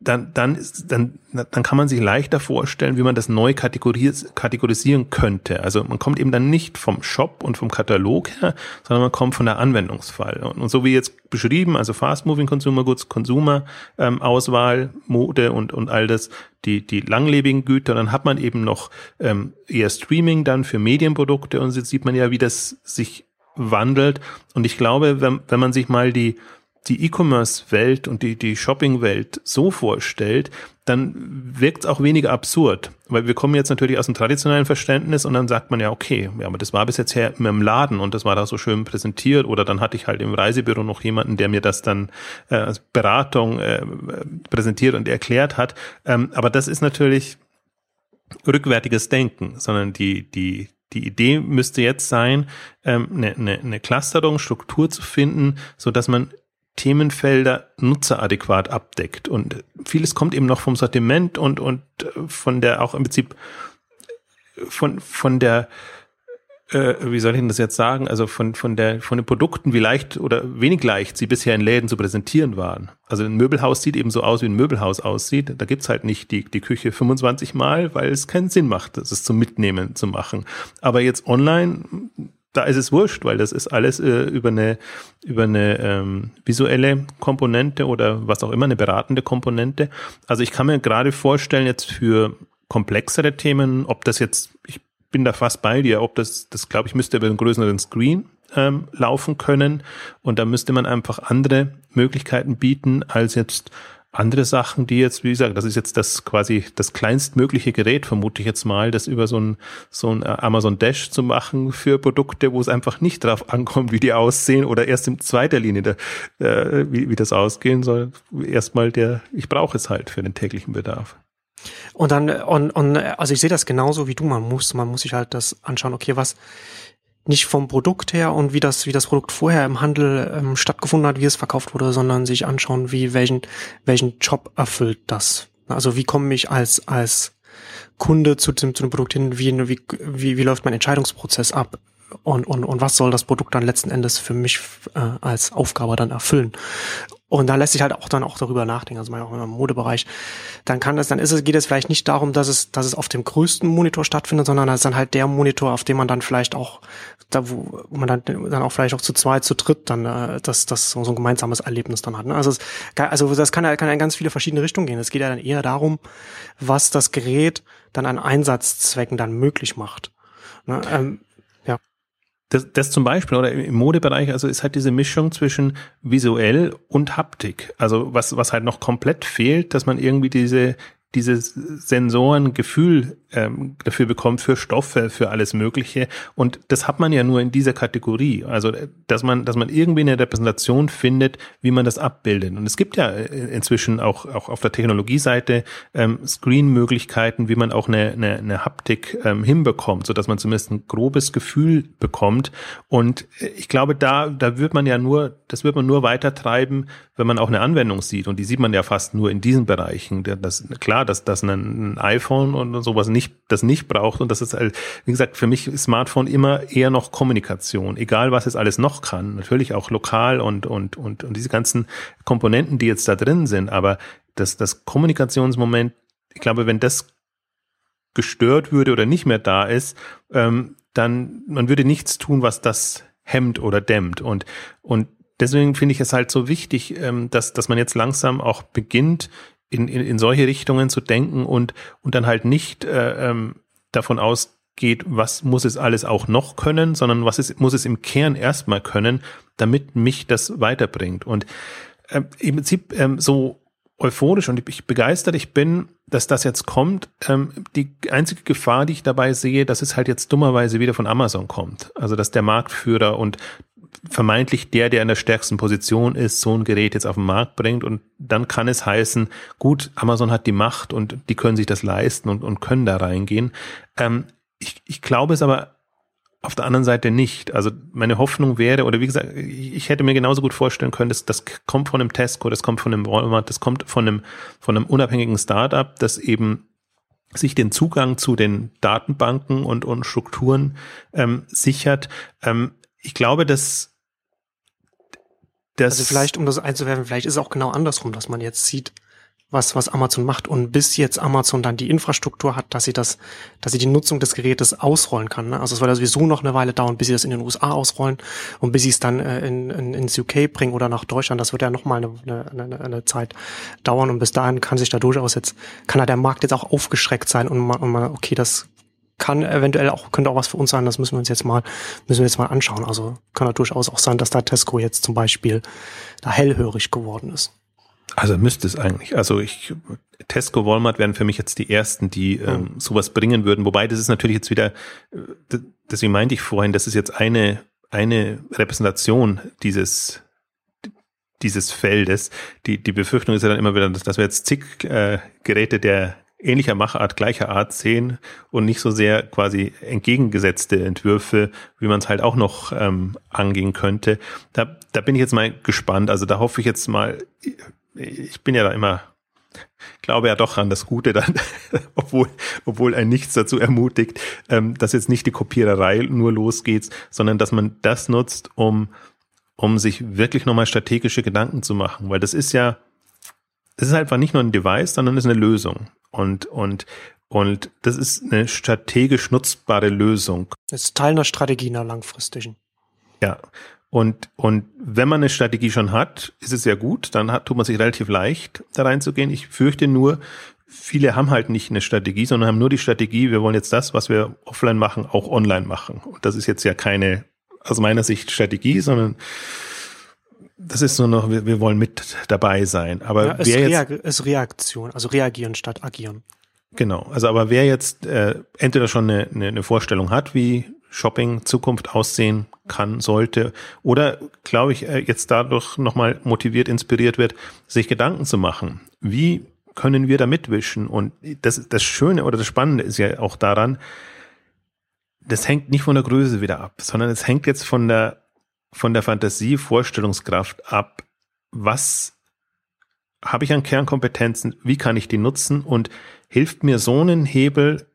dann, dann, dann, dann kann man sich leichter vorstellen, wie man das neu kategoris kategorisieren könnte. Also man kommt eben dann nicht vom Shop und vom Katalog her, sondern man kommt von der Anwendungsfall. Und, und so wie jetzt beschrieben, also Fast Moving Consumer Goods, Consumer ähm, Auswahl, Mode und, und all das, die, die langlebigen Güter, dann hat man eben noch ähm, eher Streaming dann für Medienprodukte und jetzt sieht man ja, wie das sich wandelt. Und ich glaube, wenn, wenn man sich mal die die E-Commerce-Welt und die, die Shopping-Welt so vorstellt, dann wirkt es auch weniger absurd. Weil wir kommen jetzt natürlich aus dem traditionellen Verständnis und dann sagt man ja, okay, ja, aber das war bis jetzt her im Laden und das war da so schön präsentiert oder dann hatte ich halt im Reisebüro noch jemanden, der mir das dann äh, als Beratung äh, präsentiert und erklärt hat. Ähm, aber das ist natürlich rückwärtiges Denken, sondern die, die, die Idee müsste jetzt sein, ähm, eine, eine, eine Clusterung, Struktur zu finden, so dass man Themenfelder nutzeradäquat abdeckt. Und vieles kommt eben noch vom Sortiment und, und äh, von der auch im Prinzip von, von der, äh, wie soll ich denn das jetzt sagen, also von, von der, von den Produkten, wie leicht oder wenig leicht sie bisher in Läden zu präsentieren waren. Also ein Möbelhaus sieht eben so aus, wie ein Möbelhaus aussieht. Da gibt's halt nicht die, die Küche 25 Mal, weil es keinen Sinn macht, das ist zum Mitnehmen zu machen. Aber jetzt online da ist es wurscht, weil das ist alles äh, über eine, über eine ähm, visuelle Komponente oder was auch immer, eine beratende Komponente. Also ich kann mir gerade vorstellen, jetzt für komplexere Themen, ob das jetzt, ich bin da fast bei dir, ob das, das glaube ich, müsste über einen größeren Screen ähm, laufen können. Und da müsste man einfach andere Möglichkeiten bieten, als jetzt andere Sachen, die jetzt, wie gesagt, das ist jetzt das quasi das kleinstmögliche Gerät, vermute ich jetzt mal, das über so ein, so ein Amazon Dash zu machen für Produkte, wo es einfach nicht drauf ankommt, wie die aussehen oder erst in zweiter Linie, der, äh, wie, wie das ausgehen soll. Erstmal der, ich brauche es halt für den täglichen Bedarf. Und dann, und, und also ich sehe das genauso wie du, man muss, man muss sich halt das anschauen, okay, was, nicht vom Produkt her und wie das, wie das Produkt vorher im Handel ähm, stattgefunden hat, wie es verkauft wurde, sondern sich anschauen, wie welchen, welchen Job erfüllt das. Also wie komme ich als, als Kunde zu dem, zu dem Produkt hin, wie, wie, wie, wie läuft mein Entscheidungsprozess ab? Und, und, und was soll das Produkt dann letzten Endes für mich äh, als Aufgabe dann erfüllen? Und da lässt sich halt auch dann auch darüber nachdenken, also auch im Modebereich. Dann kann das, dann ist es, geht es vielleicht nicht darum, dass es, dass es auf dem größten Monitor stattfindet, sondern das ist dann halt der Monitor, auf dem man dann vielleicht auch, da wo man dann, dann auch vielleicht auch zu zweit, zu dritt dann, äh, das, das so, ein gemeinsames Erlebnis dann hat. Ne? Also, es, also das kann ja, kann in ganz viele verschiedene Richtungen gehen. Es geht ja dann eher darum, was das Gerät dann an Einsatzzwecken dann möglich macht. Ne? Ähm, das, das zum Beispiel, oder im Modebereich, also ist halt diese Mischung zwischen visuell und Haptik. Also was, was halt noch komplett fehlt, dass man irgendwie diese, dieses Sensorengefühl ähm, dafür bekommt, für Stoffe, für alles Mögliche. Und das hat man ja nur in dieser Kategorie. Also, dass man, dass man irgendwie eine Repräsentation findet, wie man das abbildet. Und es gibt ja äh, inzwischen auch, auch auf der Technologieseite ähm, Screen-Möglichkeiten, wie man auch eine, eine, eine Haptik ähm, hinbekommt, so dass man zumindest ein grobes Gefühl bekommt. Und ich glaube, da, da wird man ja nur, das wird man nur weiter treiben, wenn man auch eine Anwendung sieht. Und die sieht man ja fast nur in diesen Bereichen. Das, klar, dass, dass ein, iPhone und sowas nicht, das nicht braucht. Und das ist halt, wie gesagt, für mich Smartphone immer eher noch Kommunikation. Egal, was es alles noch kann. Natürlich auch lokal und, und, und, und diese ganzen Komponenten, die jetzt da drin sind. Aber das, das Kommunikationsmoment, ich glaube, wenn das gestört würde oder nicht mehr da ist, ähm, dann man würde nichts tun, was das hemmt oder dämmt. Und, und deswegen finde ich es halt so wichtig, ähm, dass, dass man jetzt langsam auch beginnt, in, in, in solche Richtungen zu denken und, und dann halt nicht äh, ähm, davon ausgeht, was muss es alles auch noch können, sondern was ist, muss es im Kern erstmal können, damit mich das weiterbringt. Und äh, im Prinzip ähm, so euphorisch und ich begeistert ich bin, dass das jetzt kommt. Ähm, die einzige Gefahr, die ich dabei sehe, dass es halt jetzt dummerweise wieder von Amazon kommt. Also dass der Marktführer und vermeintlich der, der in der stärksten Position ist, so ein Gerät jetzt auf den Markt bringt und dann kann es heißen, gut, Amazon hat die Macht und die können sich das leisten und, und können da reingehen. Ähm, ich, ich glaube es aber auf der anderen Seite nicht. Also meine Hoffnung wäre, oder wie gesagt, ich hätte mir genauso gut vorstellen können, dass das kommt von einem Tesco, das kommt von einem Walmart, das kommt von einem, von einem unabhängigen Startup, das eben sich den Zugang zu den Datenbanken und, und Strukturen ähm, sichert. Ähm, ich glaube, dass das also vielleicht, um das einzuwerfen, vielleicht ist es auch genau andersrum, dass man jetzt sieht, was, was Amazon macht. Und bis jetzt Amazon dann die Infrastruktur hat, dass sie das, dass sie die Nutzung des Gerätes ausrollen kann. Ne? Also es wird sowieso noch eine Weile dauern, bis sie das in den USA ausrollen und bis sie es dann äh, in, in, ins UK bringen oder nach Deutschland. Das wird ja noch mal eine, eine, eine, Zeit dauern. Und bis dahin kann sich da durchaus jetzt, kann ja der Markt jetzt auch aufgeschreckt sein und man, und man okay, das kann eventuell auch, könnte auch was für uns sein, das müssen wir uns jetzt mal, müssen wir jetzt mal anschauen. Also kann ja durchaus auch sein, dass da Tesco jetzt zum Beispiel da hellhörig geworden ist. Also müsste es eigentlich. Also ich, Tesco, Walmart wären für mich jetzt die ersten, die ähm, sowas bringen würden. Wobei das ist natürlich jetzt wieder, äh, deswegen meinte ich vorhin, das ist jetzt eine, eine Repräsentation dieses, dieses Feldes. Die, die Befürchtung ist ja dann immer wieder, dass, dass wir jetzt zig äh, Geräte der ähnlicher Machart, gleicher Art sehen und nicht so sehr quasi entgegengesetzte Entwürfe, wie man es halt auch noch ähm, angehen könnte. Da, da bin ich jetzt mal gespannt. Also da hoffe ich jetzt mal, ich bin ja da immer, glaube ja doch an das Gute dann, <laughs> obwohl, obwohl ein nichts dazu ermutigt, ähm, dass jetzt nicht die Kopiererei nur losgeht, sondern dass man das nutzt, um, um sich wirklich nochmal strategische Gedanken zu machen. Weil das ist ja, es ist einfach nicht nur ein Device, sondern es ist eine Lösung. Und, und, und das ist eine strategisch nutzbare Lösung. Das ist Teil einer Strategie einer langfristigen. Ja. Und, und wenn man eine Strategie schon hat, ist es sehr gut, dann hat, tut man sich relativ leicht, da reinzugehen. Ich fürchte nur, viele haben halt nicht eine Strategie, sondern haben nur die Strategie, wir wollen jetzt das, was wir offline machen, auch online machen. Und das ist jetzt ja keine, aus meiner Sicht Strategie, sondern das ist nur noch, wir, wir wollen mit dabei sein. Aber ja, es wer jetzt, ist Reaktion, also reagieren statt agieren. Genau, also aber wer jetzt äh, entweder schon eine, eine, eine Vorstellung hat, wie Shopping Zukunft aussehen kann, sollte, oder glaube ich, äh, jetzt dadurch nochmal motiviert, inspiriert wird, sich Gedanken zu machen. Wie können wir da mitwischen? Und das, das Schöne oder das Spannende ist ja auch daran, das hängt nicht von der Größe wieder ab, sondern es hängt jetzt von der von der Fantasie, Vorstellungskraft ab, was habe ich an Kernkompetenzen, wie kann ich die nutzen und hilft mir so einen Hebel,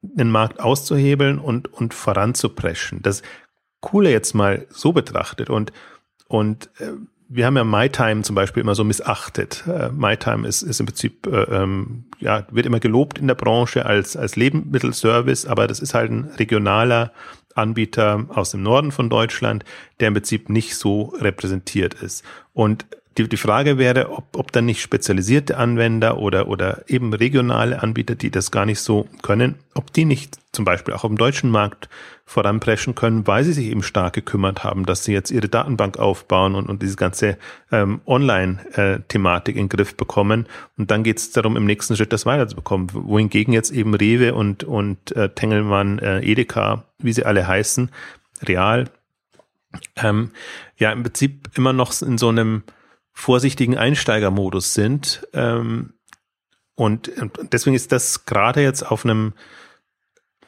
den Markt auszuhebeln und, und voranzupreschen. Das Coole jetzt mal so betrachtet und, und äh, wir haben ja MyTime zum Beispiel immer so missachtet. Äh, MyTime ist, ist im Prinzip, äh, ähm, ja, wird immer gelobt in der Branche als, als Lebensmittelservice, aber das ist halt ein regionaler Anbieter aus dem Norden von Deutschland, der im Prinzip nicht so repräsentiert ist. Und die, die Frage wäre, ob, ob dann nicht spezialisierte Anwender oder, oder eben regionale Anbieter, die das gar nicht so können, ob die nicht zum Beispiel auch dem deutschen Markt voranpreschen können, weil sie sich eben stark gekümmert haben, dass sie jetzt ihre Datenbank aufbauen und, und diese ganze ähm, Online-Thematik in den Griff bekommen. Und dann geht es darum, im nächsten Schritt das weiterzubekommen. Wohingegen jetzt eben Rewe und, und äh, Tengelmann, äh, Edeka, wie sie alle heißen, Real, ähm, ja im Prinzip immer noch in so einem vorsichtigen Einsteigermodus sind. Ähm, und, und deswegen ist das gerade jetzt auf einem,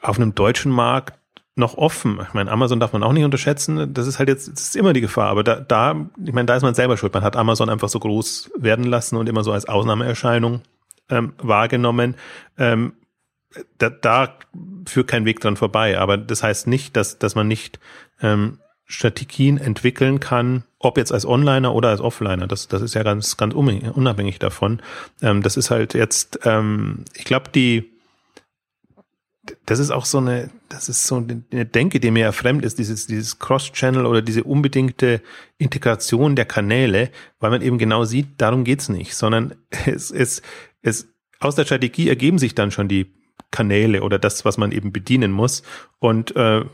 auf einem deutschen Markt noch offen. Ich meine, Amazon darf man auch nicht unterschätzen. Das ist halt jetzt, das ist immer die Gefahr. Aber da, da, ich meine, da ist man selber schuld. Man hat Amazon einfach so groß werden lassen und immer so als Ausnahmeerscheinung ähm, wahrgenommen. Ähm, da, da führt kein Weg dran vorbei. Aber das heißt nicht, dass, dass man nicht ähm, Strategien entwickeln kann, ob jetzt als Onliner oder als Offliner. Das, das ist ja ganz, ganz unabhängig davon. Ähm, das ist halt jetzt, ähm, ich glaube, die, das ist auch so eine, das ist so eine Denke, die mir ja fremd ist, dieses, dieses Cross-Channel oder diese unbedingte Integration der Kanäle, weil man eben genau sieht, darum geht's nicht, sondern <laughs> es, es, es, aus der Strategie ergeben sich dann schon die Kanäle oder das, was man eben bedienen muss. Und äh,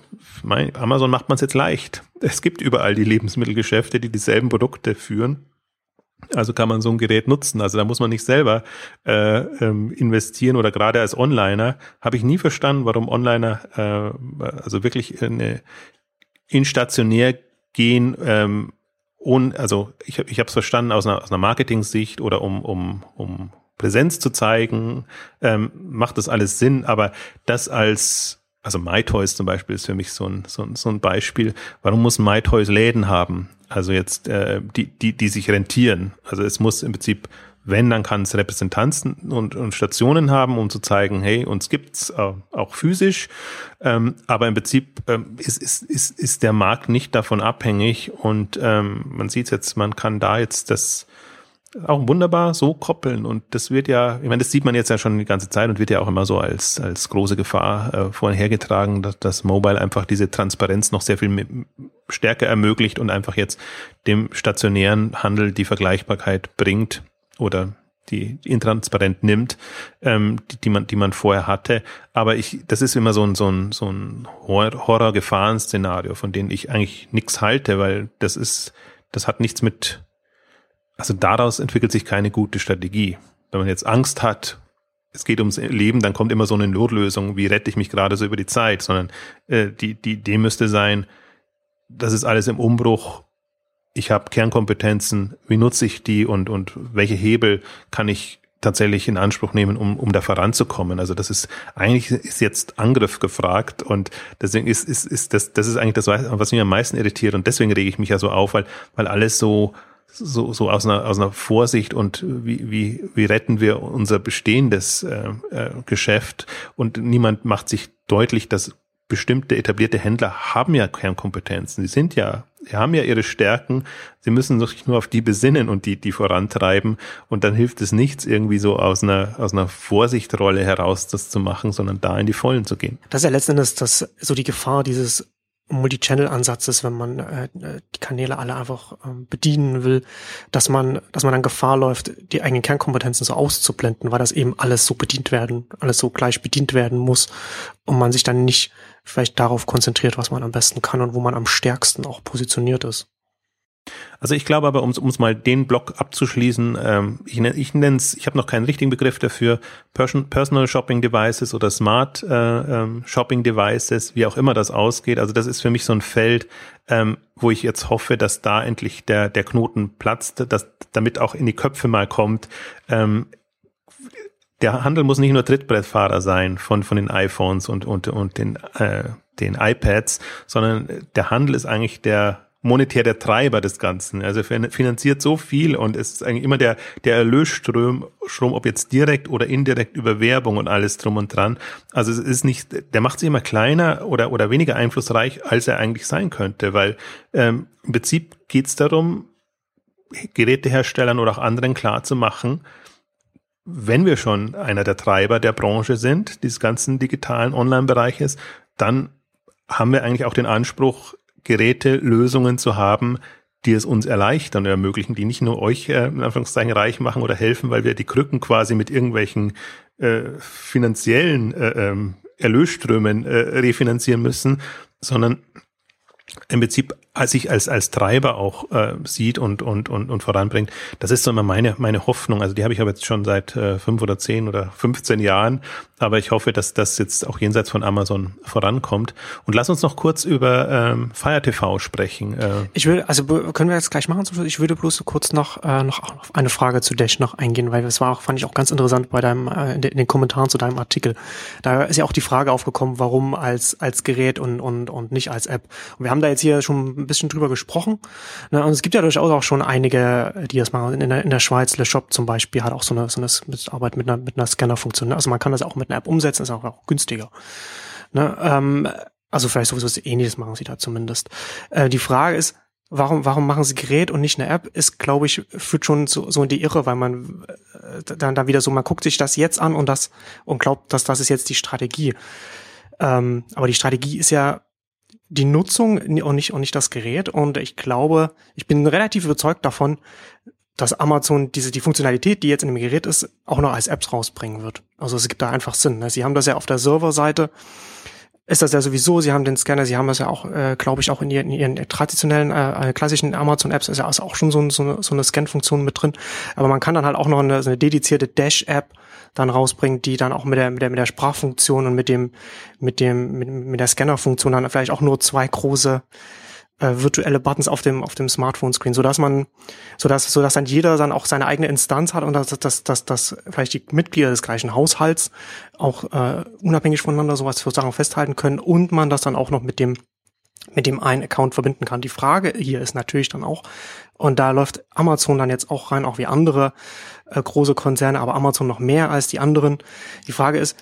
mein, Amazon macht man es jetzt leicht. <laughs> Es gibt überall die Lebensmittelgeschäfte, die dieselben Produkte führen. Also kann man so ein Gerät nutzen. Also da muss man nicht selber äh, ähm, investieren oder gerade als Onliner habe ich nie verstanden, warum Onliner äh, also wirklich eine instationär gehen, ähm, und, also ich, ich habe es verstanden aus einer, aus einer Marketing-Sicht oder um, um, um Präsenz zu zeigen, ähm, macht das alles Sinn, aber das als also MyToys zum Beispiel ist für mich so ein, so ein, so ein Beispiel. Warum muss MyToys Läden haben? Also jetzt, äh, die, die, die sich rentieren. Also es muss im Prinzip wenn, dann kann es Repräsentanzen und, und, Stationen haben, um zu zeigen, hey, uns gibt's äh, auch physisch. Ähm, aber im Prinzip ähm, ist, ist, ist, ist der Markt nicht davon abhängig. Und ähm, man sieht jetzt, man kann da jetzt das auch wunderbar so koppeln. Und das wird ja, ich meine, das sieht man jetzt ja schon die ganze Zeit und wird ja auch immer so als, als große Gefahr äh, vorhin hergetragen, dass das Mobile einfach diese Transparenz noch sehr viel stärker ermöglicht und einfach jetzt dem stationären Handel die Vergleichbarkeit bringt oder die intransparent nimmt, ähm, die, die man, die man vorher hatte. Aber ich, das ist immer so ein, so ein, so ein Horror-Gefahren-Szenario, von dem ich eigentlich nichts halte, weil das ist, das hat nichts mit, also daraus entwickelt sich keine gute Strategie. Wenn man jetzt Angst hat, es geht ums Leben, dann kommt immer so eine Notlösung, wie rette ich mich gerade so über die Zeit, sondern äh, die, die Idee müsste sein, das ist alles im Umbruch ich habe Kernkompetenzen, wie nutze ich die und, und welche Hebel kann ich tatsächlich in Anspruch nehmen, um, um da voranzukommen. Also das ist eigentlich ist jetzt Angriff gefragt und deswegen ist, ist, ist das, das ist eigentlich das, was mich am meisten irritiert und deswegen rege ich mich ja so auf, weil, weil alles so, so, so aus einer, aus einer Vorsicht und wie, wie, wie retten wir unser bestehendes äh, äh, Geschäft und niemand macht sich deutlich, dass bestimmte etablierte Händler haben ja Kernkompetenzen. Sie sind ja, sie haben ja ihre Stärken. Sie müssen sich nur auf die besinnen und die, die vorantreiben. Und dann hilft es nichts, irgendwie so aus einer, aus einer Vorsichtrolle heraus das zu machen, sondern da in die Vollen zu gehen. Das ist ja letzten Endes das, so die Gefahr dieses Multi-Channel-Ansatzes, wenn man äh, die Kanäle alle einfach ähm, bedienen will, dass man, dass man dann Gefahr läuft, die eigenen Kernkompetenzen so auszublenden, weil das eben alles so bedient werden, alles so gleich bedient werden muss und man sich dann nicht vielleicht darauf konzentriert, was man am besten kann und wo man am stärksten auch positioniert ist. Also ich glaube aber, um es mal den Block abzuschließen, ähm, ich, ich nenne es, ich habe noch keinen richtigen Begriff dafür, Person, Personal Shopping Devices oder Smart äh, ähm, Shopping Devices, wie auch immer das ausgeht. Also das ist für mich so ein Feld, ähm, wo ich jetzt hoffe, dass da endlich der, der Knoten platzt, dass damit auch in die Köpfe mal kommt. Ähm, der Handel muss nicht nur Trittbrettfahrer sein von, von den iPhones und, und, und den, äh, den iPads, sondern der Handel ist eigentlich der monetär der Treiber des Ganzen. Also finanziert so viel und es ist eigentlich immer der, der Erlösstrom, Strom, ob jetzt direkt oder indirekt über Werbung und alles drum und dran. Also es ist nicht, der macht sich immer kleiner oder, oder weniger einflussreich, als er eigentlich sein könnte, weil ähm, im Prinzip geht es darum, Geräteherstellern oder auch anderen klar zu machen, wenn wir schon einer der Treiber der Branche sind, dieses ganzen digitalen Online-Bereiches, dann haben wir eigentlich auch den Anspruch, Geräte, Lösungen zu haben, die es uns erleichtern und ermöglichen, die nicht nur euch äh, in Anführungszeichen reich machen oder helfen, weil wir die Krücken quasi mit irgendwelchen äh, finanziellen äh, ähm, Erlösströmen äh, refinanzieren müssen, sondern im Prinzip sich als als Treiber auch äh, sieht und und und und voranbringt. Das ist so immer meine meine Hoffnung. Also die habe ich aber jetzt schon seit äh, fünf oder zehn oder 15 Jahren. Aber ich hoffe, dass das jetzt auch jenseits von Amazon vorankommt. Und lass uns noch kurz über ähm, Fire TV sprechen. Äh, ich will, also können wir jetzt gleich machen. Ich würde bloß kurz noch äh, noch eine Frage zu Dash noch eingehen, weil das war auch fand ich auch ganz interessant bei deinem äh, in, den Kommentaren zu deinem Artikel. Da ist ja auch die Frage aufgekommen, warum als als Gerät und und und nicht als App. Und wir haben da jetzt hier schon ein bisschen drüber gesprochen. Ne? Und es gibt ja durchaus auch schon einige, die das machen. In der, in der Schweiz, Le Shop zum Beispiel, hat auch so eine, so eine Arbeit mit einer, mit einer Scanner-Funktion. Ne? Also man kann das auch mit einer App umsetzen, ist auch, auch günstiger. Ne? Ähm, also vielleicht sowieso was ähnliches machen sie da zumindest. Äh, die Frage ist, warum, warum machen sie Gerät und nicht eine App, ist, glaube ich, führt schon so, so in die Irre, weil man äh, dann, dann wieder so, man guckt sich das jetzt an und das und glaubt, dass das ist jetzt die Strategie. Ähm, aber die Strategie ist ja die Nutzung und nicht, und nicht das Gerät. Und ich glaube, ich bin relativ überzeugt davon, dass Amazon diese, die Funktionalität, die jetzt in dem Gerät ist, auch noch als Apps rausbringen wird. Also es gibt da einfach Sinn. Ne? Sie haben das ja auf der Serverseite, ist das ja sowieso, sie haben den Scanner, sie haben das ja auch, äh, glaube ich, auch in ihren, in ihren traditionellen, äh, äh klassischen Amazon-Apps ist ja auch schon so, ein, so eine, so eine Scan-Funktion mit drin. Aber man kann dann halt auch noch eine, so eine dedizierte Dash-App dann rausbringt, die dann auch mit der, mit der, mit der Sprachfunktion und mit dem, mit dem, mit, mit der Scannerfunktion dann vielleicht auch nur zwei große äh, virtuelle Buttons auf dem auf dem Smartphone-Screen, so dass man, so dass so dass dann jeder dann auch seine eigene Instanz hat und dass dass dass, dass vielleicht die Mitglieder des gleichen Haushalts auch äh, unabhängig voneinander sowas für Sachen festhalten können und man das dann auch noch mit dem mit dem einen Account verbinden kann. Die Frage hier ist natürlich dann auch, und da läuft Amazon dann jetzt auch rein, auch wie andere äh, große Konzerne, aber Amazon noch mehr als die anderen. Die Frage ist,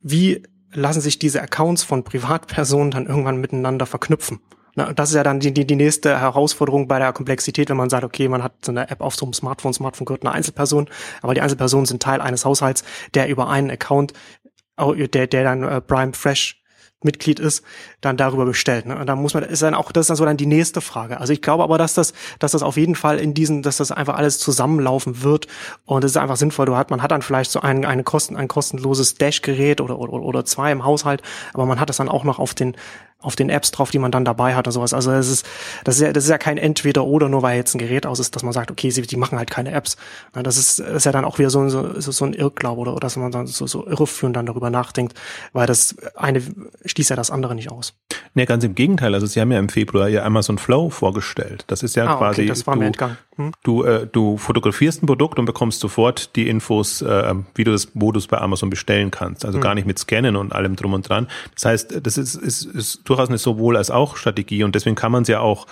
wie lassen sich diese Accounts von Privatpersonen dann irgendwann miteinander verknüpfen? Na, das ist ja dann die, die, die nächste Herausforderung bei der Komplexität, wenn man sagt, okay, man hat so eine App auf so einem Smartphone, Smartphone gehört eine Einzelperson, aber die Einzelpersonen sind Teil eines Haushalts, der über einen Account, der, der dann äh, Prime Fresh Mitglied ist, dann darüber bestellt. Ne? Und da muss man, ist dann auch, das ist dann so dann die nächste Frage. Also ich glaube aber, dass das, dass das auf jeden Fall in diesen, dass das einfach alles zusammenlaufen wird und es ist einfach sinnvoll. Du hat, man hat dann vielleicht so ein, eine Kosten, ein kostenloses Dash-Gerät oder, oder, oder zwei im Haushalt, aber man hat das dann auch noch auf den, auf den Apps drauf, die man dann dabei hat und sowas. Also das ist, das ist ja, das ist ja kein Entweder-Oder, nur weil jetzt ein Gerät aus ist, dass man sagt, okay, sie, die machen halt keine Apps. Das ist, das ist ja dann auch wieder so, so, so ein Irrglaube oder, oder dass man dann so, so irreführend dann darüber nachdenkt, weil das eine schließt ja das andere nicht aus. Nee, ganz im Gegenteil. Also sie haben ja im Februar ihr Amazon Flow vorgestellt. Das ist ja ah, quasi, okay, das war du, mir entgangen. Hm? du, äh, du fotografierst ein Produkt und bekommst sofort die Infos, äh, wie du das, wo du es bei Amazon bestellen kannst. Also hm. gar nicht mit Scannen und allem drum und dran. Das heißt, das ist, ist, ist durchaus eine sowohl als auch Strategie und deswegen kann man es ja auch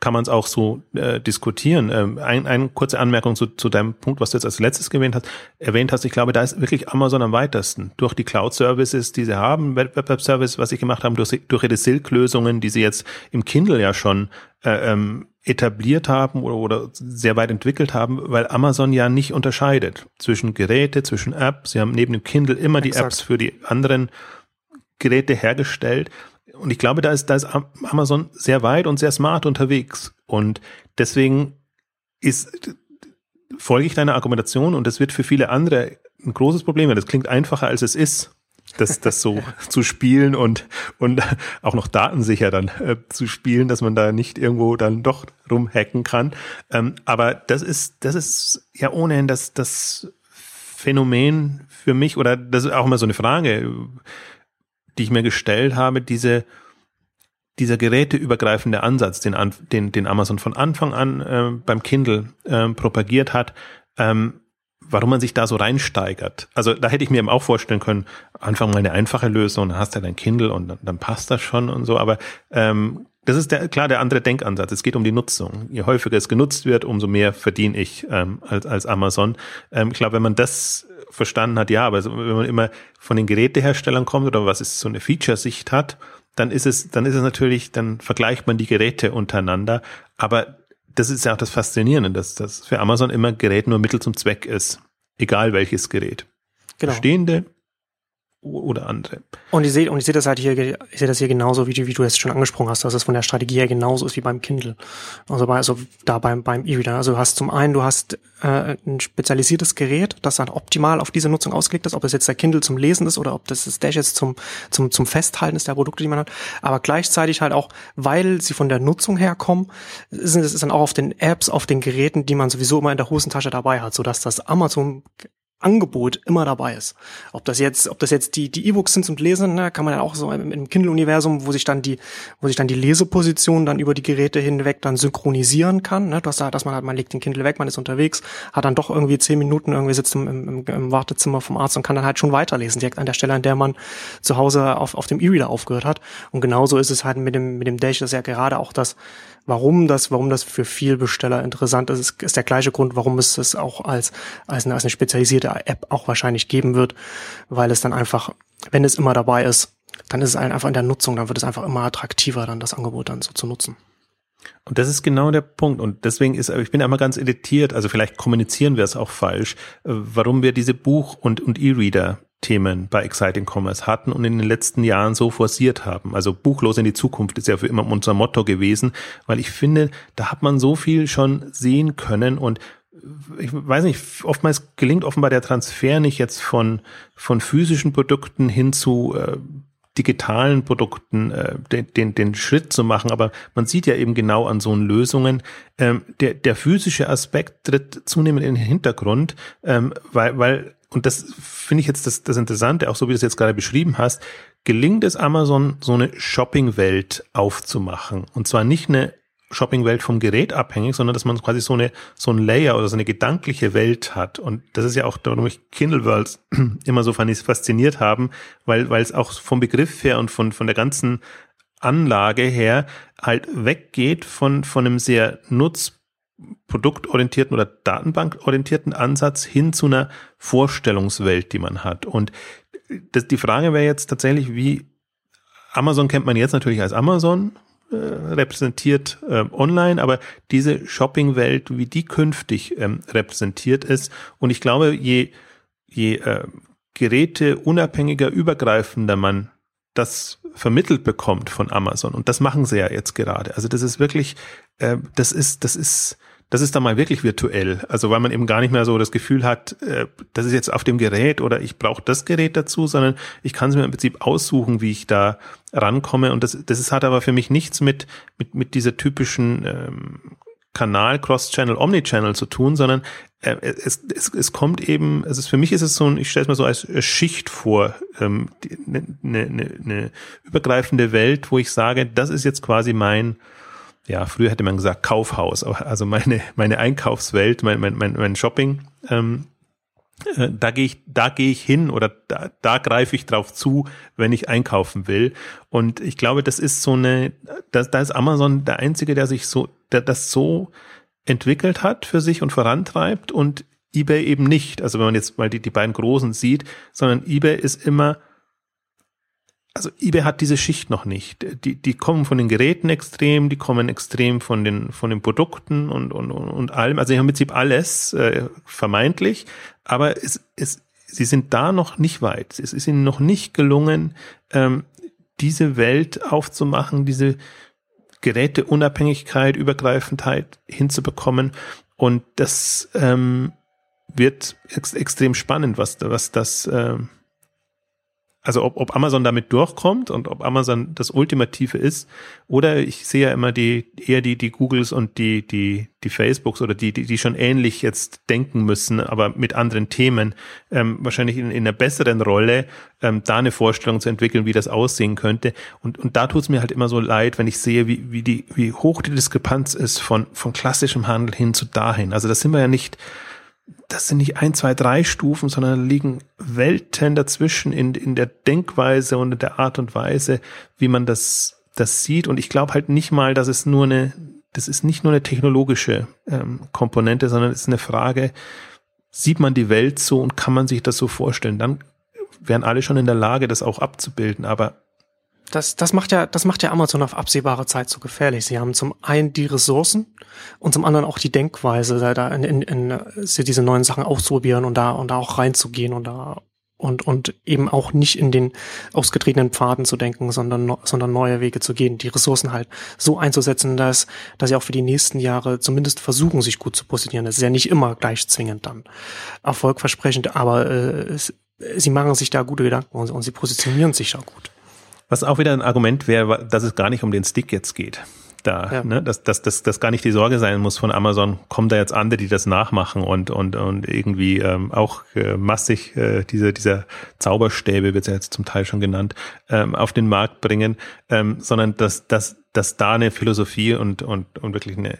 kann man es auch so äh, diskutieren. Ähm, ein, eine kurze Anmerkung zu, zu deinem Punkt, was du jetzt als letztes erwähnt hast. Erwähnt hast, ich glaube, da ist wirklich Amazon am weitesten. Durch die Cloud-Services, die sie haben, Web-Web-Service, was sie gemacht haben, durch, durch ihre Silk-Lösungen, die sie jetzt im Kindle ja schon äh, ähm, etabliert haben oder, oder sehr weit entwickelt haben, weil Amazon ja nicht unterscheidet zwischen Geräte, zwischen Apps. Sie haben neben dem Kindle immer die Exakt. Apps für die anderen Geräte hergestellt und ich glaube, da ist, da ist Amazon sehr weit und sehr smart unterwegs. Und deswegen ist, folge ich deiner Argumentation und das wird für viele andere ein großes Problem. weil Das klingt einfacher, als es ist, das, das so <laughs> zu spielen und, und auch noch datensicher dann äh, zu spielen, dass man da nicht irgendwo dann doch rumhacken kann. Ähm, aber das ist, das ist ja ohnehin das, das Phänomen für mich oder das ist auch immer so eine Frage die ich mir gestellt habe, diese, dieser geräteübergreifende Ansatz, den, den, den Amazon von Anfang an äh, beim Kindle äh, propagiert hat, ähm, warum man sich da so reinsteigert. Also da hätte ich mir eben auch vorstellen können, Anfang mal eine einfache Lösung, dann hast du dein Kindle und dann, dann passt das schon und so, aber ähm, das ist der, klar der andere Denkansatz. Es geht um die Nutzung. Je häufiger es genutzt wird, umso mehr verdiene ich ähm, als, als Amazon. Ähm, ich glaube, wenn man das verstanden hat, ja, aber wenn man immer von den Geräteherstellern kommt oder was ist so eine Feature-Sicht hat, dann ist es, dann ist es natürlich, dann vergleicht man die Geräte untereinander. Aber das ist ja auch das Faszinierende, dass das für Amazon immer Gerät nur Mittel zum Zweck ist. Egal welches Gerät. Genau. Bestehende oder andere. Und ich sehe und ich sehe das halt hier, ich sehe das hier genauso, wie du, wie du es schon angesprochen hast, dass es von der Strategie her genauso ist wie beim Kindle. Also bei, also da beim beim E-Reader. Also du hast zum einen, du hast äh, ein spezialisiertes Gerät, das dann optimal auf diese Nutzung ausgelegt ist, ob es jetzt der Kindle zum Lesen ist oder ob das das Dash jetzt zum zum zum Festhalten ist der Produkte, die man hat. Aber gleichzeitig halt auch, weil sie von der Nutzung herkommen, sind es dann auch auf den Apps, auf den Geräten, die man sowieso immer in der Hosentasche dabei hat, so dass das Amazon Angebot immer dabei ist. Ob das jetzt, ob das jetzt die die E-Books sind zum Lesen, ne, kann man ja auch so im, im Kindle-Universum, wo sich dann die, wo sich dann die Leseposition dann über die Geräte hinweg dann synchronisieren kann. Ne, dass da, dass man halt, man legt den Kindle weg, man ist unterwegs, hat dann doch irgendwie zehn Minuten irgendwie sitzt im, im, im Wartezimmer vom Arzt und kann dann halt schon weiterlesen, direkt an der Stelle, an der man zu Hause auf, auf dem E-Reader aufgehört hat. Und genauso ist es halt mit dem mit dem Dash, das ja gerade auch das Warum das, warum das für viel Besteller interessant ist, ist, ist der gleiche Grund, warum es es auch als, als eine, als eine spezialisierte App auch wahrscheinlich geben wird, weil es dann einfach, wenn es immer dabei ist, dann ist es einfach in der Nutzung, dann wird es einfach immer attraktiver, dann das Angebot dann so zu nutzen. Und das ist genau der Punkt. Und deswegen ist, ich bin einmal ganz irritiert, also vielleicht kommunizieren wir es auch falsch, äh, warum wir diese Buch- und, und E-Reader Themen bei Exciting Commerce hatten und in den letzten Jahren so forciert haben. Also buchlos in die Zukunft ist ja für immer unser Motto gewesen, weil ich finde, da hat man so viel schon sehen können und ich weiß nicht, oftmals gelingt offenbar der Transfer nicht jetzt von, von physischen Produkten hin zu äh, digitalen Produkten äh, den, den, den Schritt zu machen, aber man sieht ja eben genau an so Lösungen, ähm, der, der physische Aspekt tritt zunehmend in den Hintergrund, ähm, weil, weil und das finde ich jetzt das, das Interessante, auch so wie du es jetzt gerade beschrieben hast, gelingt es Amazon, so eine Shopping-Welt aufzumachen. Und zwar nicht eine Shopping-Welt vom Gerät abhängig, sondern dass man quasi so eine, so ein Layer oder so eine gedankliche Welt hat. Und das ist ja auch, warum ich Kindle Worlds <clears throat> immer so fasziniert haben, weil, weil es auch vom Begriff her und von, von der ganzen Anlage her halt weggeht von, von einem sehr nutzproduktorientierten oder datenbankorientierten Ansatz hin zu einer Vorstellungswelt, die man hat. Und das, die Frage wäre jetzt tatsächlich, wie Amazon kennt man jetzt natürlich als Amazon, äh, repräsentiert äh, online, aber diese Shopping-Welt, wie die künftig ähm, repräsentiert ist. Und ich glaube, je, je äh, Geräte unabhängiger, übergreifender man das vermittelt bekommt von Amazon, und das machen sie ja jetzt gerade. Also das ist wirklich, äh, das ist, das ist, das ist dann mal wirklich virtuell. Also weil man eben gar nicht mehr so das Gefühl hat, äh, das ist jetzt auf dem Gerät oder ich brauche das Gerät dazu, sondern ich kann es mir im Prinzip aussuchen, wie ich da rankomme. Und das, das ist, hat aber für mich nichts mit, mit, mit dieser typischen ähm, Kanal, Cross-Channel, Omni-Channel zu tun, sondern äh, es, es, es kommt eben, also für mich ist es so ein, ich stelle es mir so als Schicht vor, ähm, eine ne, ne, ne übergreifende Welt, wo ich sage, das ist jetzt quasi mein ja, früher hätte man gesagt Kaufhaus, also meine, meine Einkaufswelt, mein, mein, mein, mein Shopping, ähm, äh, da gehe ich, da gehe ich hin oder da, da greife ich drauf zu, wenn ich einkaufen will. Und ich glaube, das ist so eine, da, da ist Amazon der einzige, der sich so, der das so entwickelt hat für sich und vorantreibt und eBay eben nicht. Also wenn man jetzt mal die, die beiden Großen sieht, sondern eBay ist immer also eBay hat diese Schicht noch nicht. Die, die kommen von den Geräten extrem, die kommen extrem von den, von den Produkten und, und, und allem. Also im Prinzip alles äh, vermeintlich, aber es, es, sie sind da noch nicht weit. Es ist ihnen noch nicht gelungen, ähm, diese Welt aufzumachen, diese Geräteunabhängigkeit, Übergreifendheit hinzubekommen. Und das ähm, wird ex extrem spannend, was, was das ähm, also ob, ob Amazon damit durchkommt und ob Amazon das Ultimative ist, oder ich sehe ja immer die, eher die, die Googles und die, die, die Facebooks oder die, die, die schon ähnlich jetzt denken müssen, aber mit anderen Themen, ähm, wahrscheinlich in, in einer besseren Rolle, ähm, da eine Vorstellung zu entwickeln, wie das aussehen könnte. Und, und da tut es mir halt immer so leid, wenn ich sehe, wie, wie die, wie hoch die Diskrepanz ist von, von klassischem Handel hin zu dahin. Also das sind wir ja nicht, das sind nicht ein, zwei, drei Stufen, sondern liegen Welten dazwischen in, in der Denkweise und in der Art und Weise, wie man das, das sieht. Und ich glaube halt nicht mal, dass es nur eine, das ist nicht nur eine technologische ähm, Komponente, sondern es ist eine Frage, sieht man die Welt so und kann man sich das so vorstellen? Dann wären alle schon in der Lage, das auch abzubilden. Aber das, das macht ja, das macht ja Amazon auf absehbare Zeit so gefährlich. Sie haben zum einen die Ressourcen und zum anderen auch die Denkweise, da, da in, in, in diese neuen Sachen auszuprobieren und da, und da auch reinzugehen und da und, und eben auch nicht in den ausgetretenen Pfaden zu denken, sondern, sondern neue Wege zu gehen, die Ressourcen halt so einzusetzen, dass, dass sie auch für die nächsten Jahre zumindest versuchen, sich gut zu positionieren. Das ist ja nicht immer gleich zwingend dann erfolgversprechend, aber äh, es, sie machen sich da gute Gedanken und, und sie positionieren sich da gut. Was auch wieder ein Argument wäre, dass es gar nicht um den Stick jetzt geht. Da, ja. ne, dass, dass, dass, dass gar nicht die Sorge sein muss von Amazon, kommen da jetzt andere, die das nachmachen und, und, und irgendwie ähm, auch äh, massig äh, diese, dieser Zauberstäbe, wird ja jetzt zum Teil schon genannt, ähm, auf den Markt bringen, ähm, sondern dass, dass, dass da eine Philosophie und, und, und wirklich eine,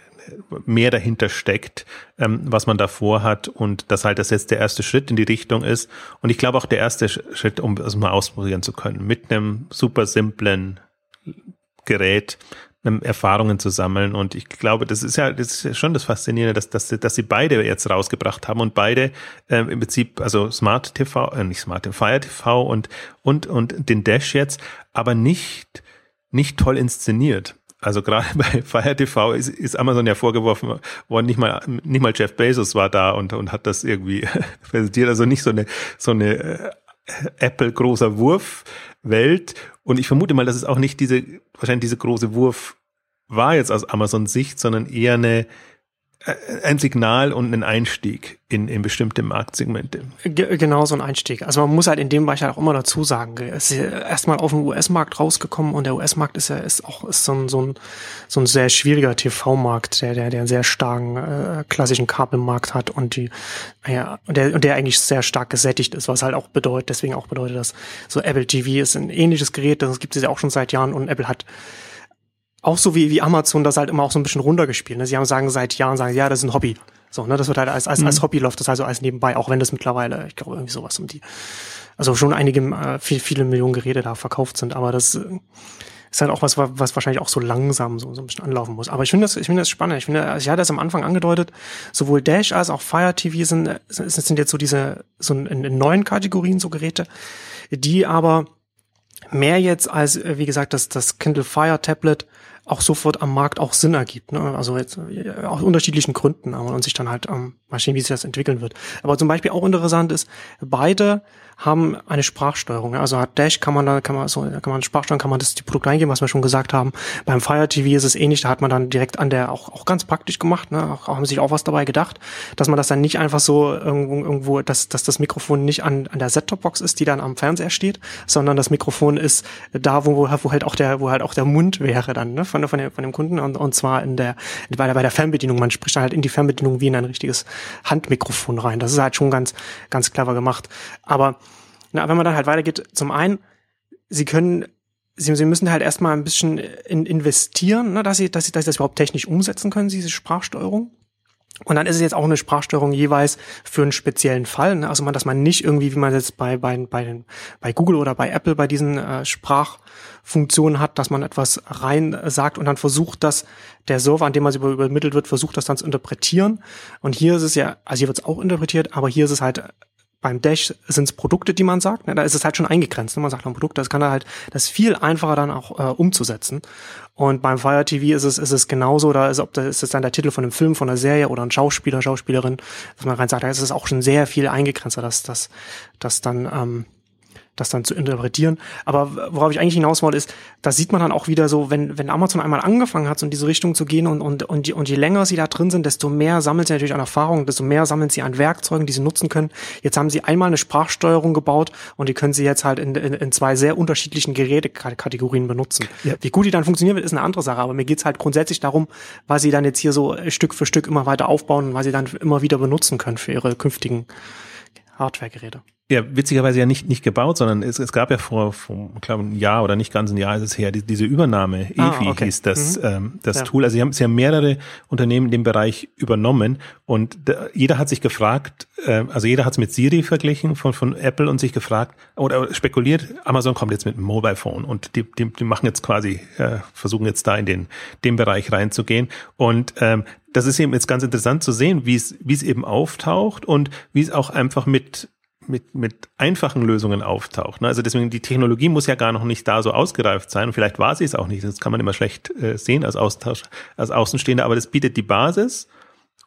mehr dahinter steckt, ähm, was man davor hat und dass halt das jetzt der erste Schritt in die Richtung ist. Und ich glaube auch der erste Schritt, um es mal ausprobieren zu können, mit einem super simplen Gerät Erfahrungen zu sammeln. Und ich glaube, das ist ja, das ist schon das Faszinierende, dass, dass, dass sie beide jetzt rausgebracht haben und beide ähm, im Prinzip, also Smart TV, äh, nicht Smart, Fire TV und, und, und den Dash jetzt, aber nicht, nicht toll inszeniert. Also gerade <laughs> bei Fire TV ist, ist Amazon ja vorgeworfen worden, nicht mal, nicht mal Jeff Bezos war da und, und hat das irgendwie <laughs> präsentiert. Also nicht so eine, so eine äh, Apple großer Wurf Welt. Und ich vermute mal, dass es auch nicht diese, wahrscheinlich diese große Wurf war jetzt aus Amazon Sicht, sondern eher eine, ein Signal und ein Einstieg in, in bestimmte Marktsegmente. Genau so ein Einstieg. Also man muss halt in dem Bereich halt auch immer dazu sagen, es ist erstmal auf den US-Markt rausgekommen und der US-Markt ist ja ist auch ist so ein, so ein, so ein sehr schwieriger TV-Markt, der, der, der einen sehr starken äh, klassischen Kabelmarkt hat und die, ja, und der, und der eigentlich sehr stark gesättigt ist, was halt auch bedeutet, deswegen auch bedeutet, dass so Apple TV ist ein ähnliches Gerät, das gibt es ja auch schon seit Jahren und Apple hat auch so wie, wie Amazon das halt immer auch so ein bisschen runtergespielt. Ne? Sie haben sagen seit Jahren, sagen, ja, das ist ein Hobby. So, ne, das wird halt als, als, mhm. als Hobby läuft das also als nebenbei, auch wenn das mittlerweile, ich glaube, irgendwie sowas um die, also schon einige, äh, viel, viele Millionen Geräte da verkauft sind, aber das äh, ist halt auch was, was wahrscheinlich auch so langsam so, so ein bisschen anlaufen muss. Aber ich finde das, ich finde das spannend. Ich finde, also ich hatte das am Anfang angedeutet, sowohl Dash als auch Fire TV sind, sind, sind jetzt so diese, so in, in neuen Kategorien so Geräte, die aber mehr jetzt als, äh, wie gesagt, das, das Kindle Fire Tablet auch sofort am Markt auch Sinn ergibt. Ne? Also jetzt aus unterschiedlichen Gründen, aber und sich dann halt ähm, mal sehen, wie sich das entwickeln wird. Aber zum Beispiel auch interessant ist, beide haben eine Sprachsteuerung. Also hat Dash kann man da kann man so kann man Sprachsteuerung kann man das die Produkte eingeben, was wir schon gesagt haben. Beim Fire TV ist es ähnlich, da hat man dann direkt an der auch auch ganz praktisch gemacht, ne? Auch, haben sich auch was dabei gedacht, dass man das dann nicht einfach so irgendwo irgendwo dass dass das Mikrofon nicht an an der Set-Top-Box ist, die dann am Fernseher steht, sondern das Mikrofon ist da wo wo halt auch der wo halt auch der Mund wäre dann, ne? Von von dem, von dem Kunden und, und zwar in der bei der bei der Fernbedienung, man spricht dann halt in die Fernbedienung wie in ein richtiges Handmikrofon rein. Das ist halt schon ganz ganz clever gemacht, aber na, wenn man dann halt weitergeht, zum einen, sie können, sie, sie müssen halt erstmal ein bisschen in, investieren, ne, dass sie, dass sie, dass sie das überhaupt technisch umsetzen können, diese Sprachsteuerung. Und dann ist es jetzt auch eine Sprachsteuerung jeweils für einen speziellen Fall. Ne? Also man, dass man nicht irgendwie, wie man jetzt bei, bei, bei, den, bei Google oder bei Apple bei diesen äh, Sprachfunktionen hat, dass man etwas rein sagt und dann versucht, dass der Server, an dem man übermittelt wird, versucht, das dann zu interpretieren. Und hier ist es ja, also hier wird es auch interpretiert, aber hier ist es halt beim Dash sind es Produkte, die man sagt. Da ist es halt schon eingegrenzt. Ne? Man sagt ein Produkt, das kann halt, das ist viel einfacher dann auch äh, umzusetzen. Und beim Fire TV ist es, ist es genauso, da ist, ob das ist es dann der Titel von einem Film, von einer Serie oder ein Schauspieler, Schauspielerin, dass man rein sagt, da ist es auch schon sehr viel eingegrenzter, dass, dass, dass dann, ähm, das dann zu interpretieren. Aber worauf ich eigentlich hinaus wollte, ist, da sieht man dann auch wieder so, wenn, wenn Amazon einmal angefangen hat, so in diese Richtung zu gehen und, und, und, je, und je länger sie da drin sind, desto mehr sammeln sie natürlich an Erfahrung, desto mehr sammeln sie an Werkzeugen, die sie nutzen können. Jetzt haben sie einmal eine Sprachsteuerung gebaut und die können sie jetzt halt in, in, in zwei sehr unterschiedlichen Gerätekategorien benutzen. Ja. Wie gut die dann funktionieren wird, ist eine andere Sache, aber mir geht's halt grundsätzlich darum, was sie dann jetzt hier so Stück für Stück immer weiter aufbauen und was sie dann immer wieder benutzen können für ihre künftigen Hardware-Geräte. Ja, witzigerweise ja nicht, nicht gebaut, sondern es, es gab ja vor, vor ich glaube, ein Jahr oder nicht ganz ein Jahr ist es her, die, diese Übernahme, ah, EFI okay. hieß das, mhm. ähm, das ja. Tool. Also sie haben, sie haben mehrere Unternehmen in dem Bereich übernommen und da, jeder hat sich gefragt, äh, also jeder hat es mit Siri verglichen von, von Apple und sich gefragt oder spekuliert, Amazon kommt jetzt mit einem Mobile Phone und die, die, die machen jetzt quasi, äh, versuchen jetzt da in den, den Bereich reinzugehen und ähm, das ist eben jetzt ganz interessant zu sehen, wie es, wie es eben auftaucht und wie es auch einfach mit mit, mit einfachen Lösungen auftaucht. Ne? Also deswegen, die Technologie muss ja gar noch nicht da so ausgereift sein vielleicht war sie es auch nicht. Das kann man immer schlecht äh, sehen als Austausch, als Außenstehender, aber das bietet die Basis,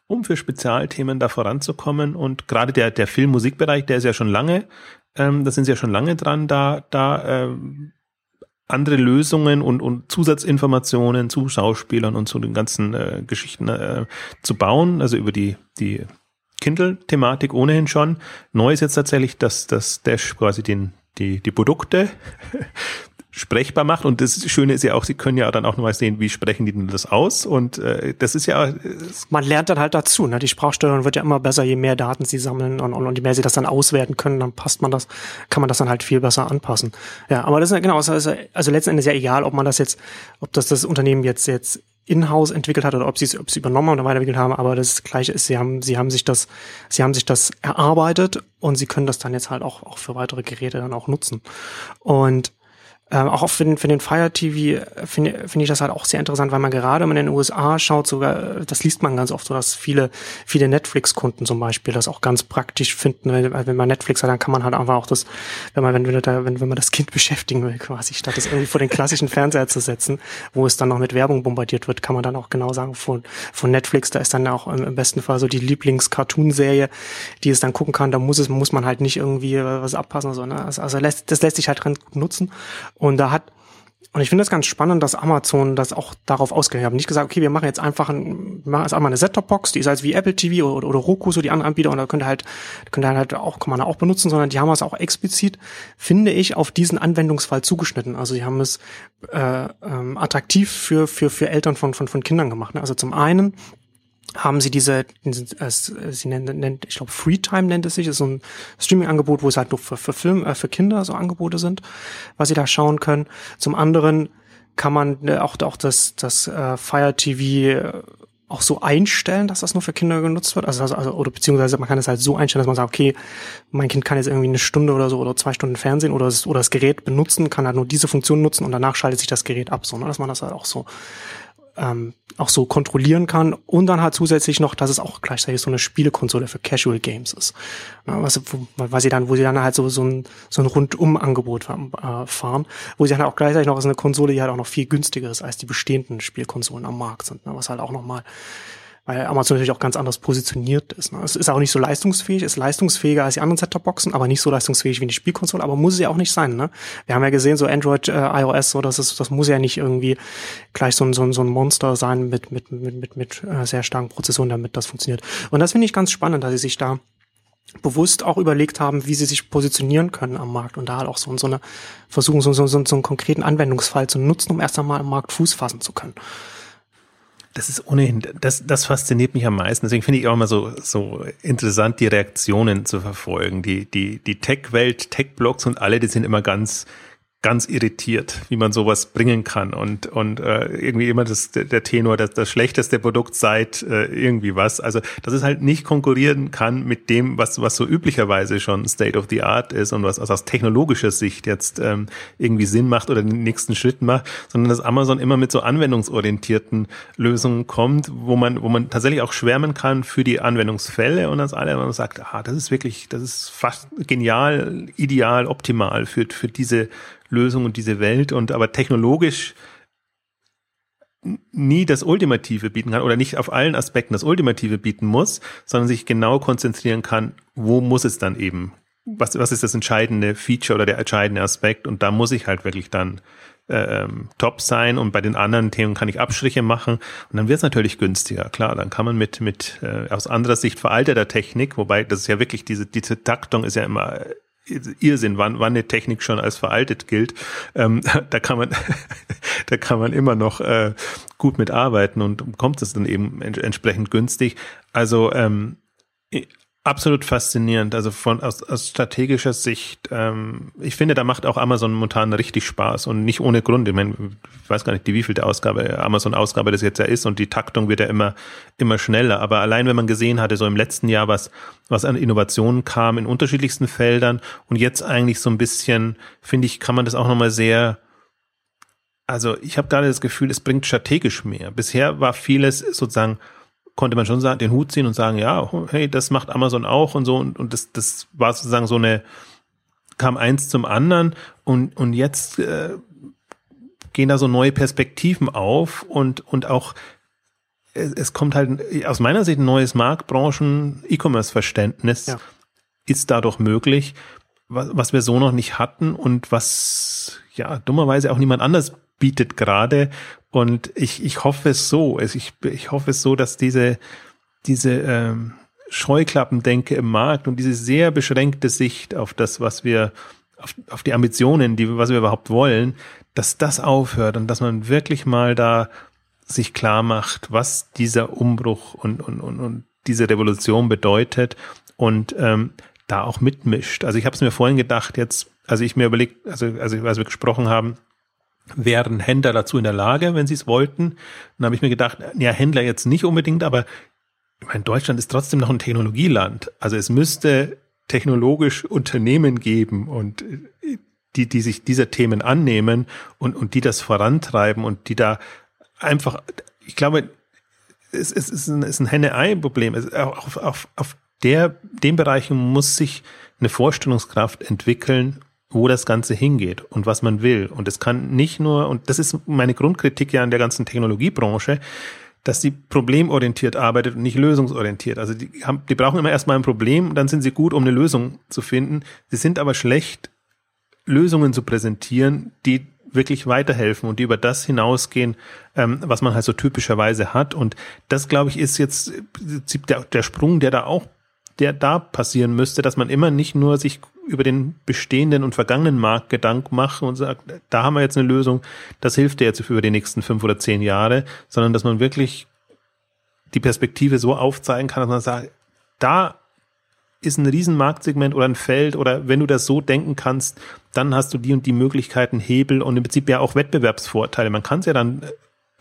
um für Spezialthemen da voranzukommen. Und gerade der, der Film-Musikbereich, der ist ja schon lange, ähm, da sind sie ja schon lange dran, da, da ähm, andere Lösungen und, und Zusatzinformationen zu Schauspielern und zu den ganzen äh, Geschichten äh, zu bauen, also über die, die Kindle-Thematik ohnehin schon. Neu ist jetzt tatsächlich, dass das Dash quasi den, die, die Produkte <laughs> sprechbar macht. Und das Schöne ist ja auch, sie können ja dann auch nochmal sehen, wie sprechen die denn das aus. Und äh, das ist ja. Man lernt dann halt dazu. Ne? Die Sprachsteuerung wird ja immer besser, je mehr Daten sie sammeln und, und, und je mehr sie das dann auswerten können, dann passt man das, kann man das dann halt viel besser anpassen. Ja, aber das ist ja genau, also, also letzten Endes ja egal, ob man das jetzt, ob das das Unternehmen jetzt jetzt in-house entwickelt hat oder ob sie es übernommen oder weiterentwickelt haben, aber das Gleiche ist, sie haben sie haben sich das sie haben sich das erarbeitet und sie können das dann jetzt halt auch auch für weitere Geräte dann auch nutzen. Und ähm, auch für den, für den Fire TV äh, finde find ich das halt auch sehr interessant, weil man gerade, wenn man in den USA schaut, sogar, äh, das liest man ganz oft so, dass viele, viele Netflix-Kunden zum Beispiel das auch ganz praktisch finden. Wenn, wenn man Netflix hat, dann kann man halt einfach auch das, wenn man, wenn, wenn, wenn, man das Kind <laughs> beschäftigen will, quasi, statt es irgendwie vor den klassischen Fernseher zu setzen, wo es dann noch mit Werbung bombardiert wird, kann man dann auch genau sagen, von, von Netflix, da ist dann auch im besten Fall so die Lieblings-Cartoon-Serie, die es dann gucken kann, da muss es, muss man halt nicht irgendwie was abpassen, sondern also, also lässt, das lässt sich halt dran nutzen. Und da hat Und ich finde es ganz spannend, dass Amazon das auch darauf ausgelegt hat. Nicht gesagt, okay, wir machen jetzt einfach ein, machen jetzt einmal eine Set-Top-Box, die ist halt wie Apple TV oder, oder Roku, so die anderen Anbieter, und da könnt ihr halt, könnt ihr halt auch, kann man auch benutzen, sondern die haben es auch explizit, finde ich, auf diesen Anwendungsfall zugeschnitten. Also die haben es äh, ähm, attraktiv für, für, für Eltern von, von, von Kindern gemacht. Ne? Also zum einen haben sie diese, äh, sie nennen, nennt, ich glaube Freetime nennt es sich, ist so ein Streaming-Angebot, wo es halt nur für, für Film, äh, für Kinder so Angebote sind, was sie da schauen können. Zum anderen kann man äh, auch, auch das, das äh, Fire TV äh, auch so einstellen, dass das nur für Kinder genutzt wird. Also, also, also oder beziehungsweise man kann es halt so einstellen, dass man sagt, okay, mein Kind kann jetzt irgendwie eine Stunde oder so oder zwei Stunden Fernsehen oder das, oder das Gerät benutzen, kann halt nur diese Funktion nutzen und danach schaltet sich das Gerät ab, so, ne? dass man das halt auch so ähm, auch so kontrollieren kann. Und dann halt zusätzlich noch, dass es auch gleichzeitig so eine Spielekonsole für Casual Games ist, ja, was, wo, weil sie dann, wo sie dann halt so so ein so ein Rundum-Angebot äh, fahren, wo sie dann auch gleichzeitig noch ist eine Konsole, die halt auch noch viel günstiger ist als die bestehenden Spielkonsolen am Markt sind, ne, was halt auch noch mal weil Amazon natürlich auch ganz anders positioniert ist. Ne? Es ist auch nicht so leistungsfähig, ist leistungsfähiger als die anderen Set-Top-Boxen, aber nicht so leistungsfähig wie die Spielkonsole, aber muss es ja auch nicht sein. Ne? Wir haben ja gesehen, so Android, äh, iOS, so das ist, das muss ja nicht irgendwie gleich so ein, so ein, so ein Monster sein mit, mit, mit, mit, mit äh, sehr starken Prozessoren, damit das funktioniert. Und das finde ich ganz spannend, dass sie sich da bewusst auch überlegt haben, wie sie sich positionieren können am Markt und da halt auch so, so eine versuchen, so, so, so, einen konkreten Anwendungsfall zu nutzen, um erst einmal im Markt Fuß fassen zu können. Das ist ohnehin, das, das fasziniert mich am meisten. Deswegen finde ich auch immer so, so interessant, die Reaktionen zu verfolgen. Die, die, die Tech-Welt, Tech-Blogs und alle, die sind immer ganz, ganz irritiert, wie man sowas bringen kann und und äh, irgendwie immer das der Tenor, das, das schlechteste Produkt seit äh, irgendwie was. Also dass es halt nicht konkurrieren kann mit dem, was was so üblicherweise schon State of the Art ist und was also aus technologischer Sicht jetzt ähm, irgendwie Sinn macht oder den nächsten Schritt macht, sondern dass Amazon immer mit so anwendungsorientierten Lösungen kommt, wo man wo man tatsächlich auch schwärmen kann für die Anwendungsfälle und dass alle man sagt, ah, das ist wirklich, das ist fast genial, ideal, optimal für für diese Lösung und diese Welt und aber technologisch nie das Ultimative bieten kann oder nicht auf allen Aspekten das Ultimative bieten muss, sondern sich genau konzentrieren kann, wo muss es dann eben, was, was ist das entscheidende Feature oder der entscheidende Aspekt? Und da muss ich halt wirklich dann ähm, top sein und bei den anderen Themen kann ich Abstriche machen. Und dann wird es natürlich günstiger. Klar, dann kann man mit mit äh, aus anderer Sicht veralteter Technik, wobei das ist ja wirklich diese diese Taktung ist ja immer Irrsinn, wann, wann eine Technik schon als veraltet gilt. Ähm, <laughs> da kann man, <laughs> da kann man immer noch äh, gut mitarbeiten und kommt es dann eben ents entsprechend günstig. Also ähm, Absolut faszinierend. Also von aus, aus strategischer Sicht, ähm, ich finde, da macht auch Amazon momentan richtig Spaß und nicht ohne Grund. Ich meine, ich weiß gar nicht, die wievielte Ausgabe, Amazon-Ausgabe das jetzt ja ist und die Taktung wird ja immer, immer schneller. Aber allein wenn man gesehen hatte, so im letzten Jahr, was, was an Innovationen kam in unterschiedlichsten Feldern und jetzt eigentlich so ein bisschen, finde ich, kann man das auch nochmal sehr also ich habe gerade das Gefühl, es bringt strategisch mehr. Bisher war vieles sozusagen konnte man schon sagen, den Hut ziehen und sagen, ja, hey, das macht Amazon auch und so. Und, und das, das war sozusagen so eine, kam eins zum anderen und, und jetzt äh, gehen da so neue Perspektiven auf und, und auch es, es kommt halt aus meiner Sicht ein neues Marktbranchen-E-Commerce-Verständnis ja. ist dadurch möglich, was, was wir so noch nicht hatten und was ja dummerweise auch niemand anders bietet gerade. Und ich, ich hoffe es so. Ich, ich hoffe es so, dass diese, diese ähm, Scheuklappendenke im Markt und diese sehr beschränkte Sicht auf das, was wir, auf, auf die Ambitionen, die, was wir überhaupt wollen, dass das aufhört und dass man wirklich mal da sich klar macht, was dieser Umbruch und, und, und, und diese Revolution bedeutet und ähm, da auch mitmischt. Also ich habe es mir vorhin gedacht, jetzt, also ich mir überlegt, also, also als wir gesprochen haben, wären Händler dazu in der Lage, wenn sie es wollten. Dann habe ich mir gedacht, ja, Händler jetzt nicht unbedingt, aber ich meine, Deutschland ist trotzdem noch ein Technologieland. Also es müsste technologisch Unternehmen geben und die, die sich dieser Themen annehmen und, und die das vorantreiben und die da einfach, ich glaube, es, es ist ein, ein Henne-Ei-Problem. Auf, auf, auf der, dem Bereich muss sich eine Vorstellungskraft entwickeln wo das Ganze hingeht und was man will. Und es kann nicht nur, und das ist meine Grundkritik ja an der ganzen Technologiebranche, dass sie problemorientiert arbeitet und nicht lösungsorientiert. Also die, haben, die brauchen immer erstmal ein Problem, dann sind sie gut, um eine Lösung zu finden. Sie sind aber schlecht, Lösungen zu präsentieren, die wirklich weiterhelfen und die über das hinausgehen, ähm, was man halt so typischerweise hat. Und das, glaube ich, ist jetzt der, der Sprung, der da auch, der da passieren müsste, dass man immer nicht nur sich über den bestehenden und vergangenen Markt Gedanken macht und sagt, da haben wir jetzt eine Lösung, das hilft dir jetzt über die nächsten fünf oder zehn Jahre, sondern dass man wirklich die Perspektive so aufzeigen kann, dass man sagt, da ist ein Riesenmarktsegment oder ein Feld oder wenn du das so denken kannst, dann hast du die und die Möglichkeiten, Hebel und im Prinzip ja auch Wettbewerbsvorteile. Man kann es ja dann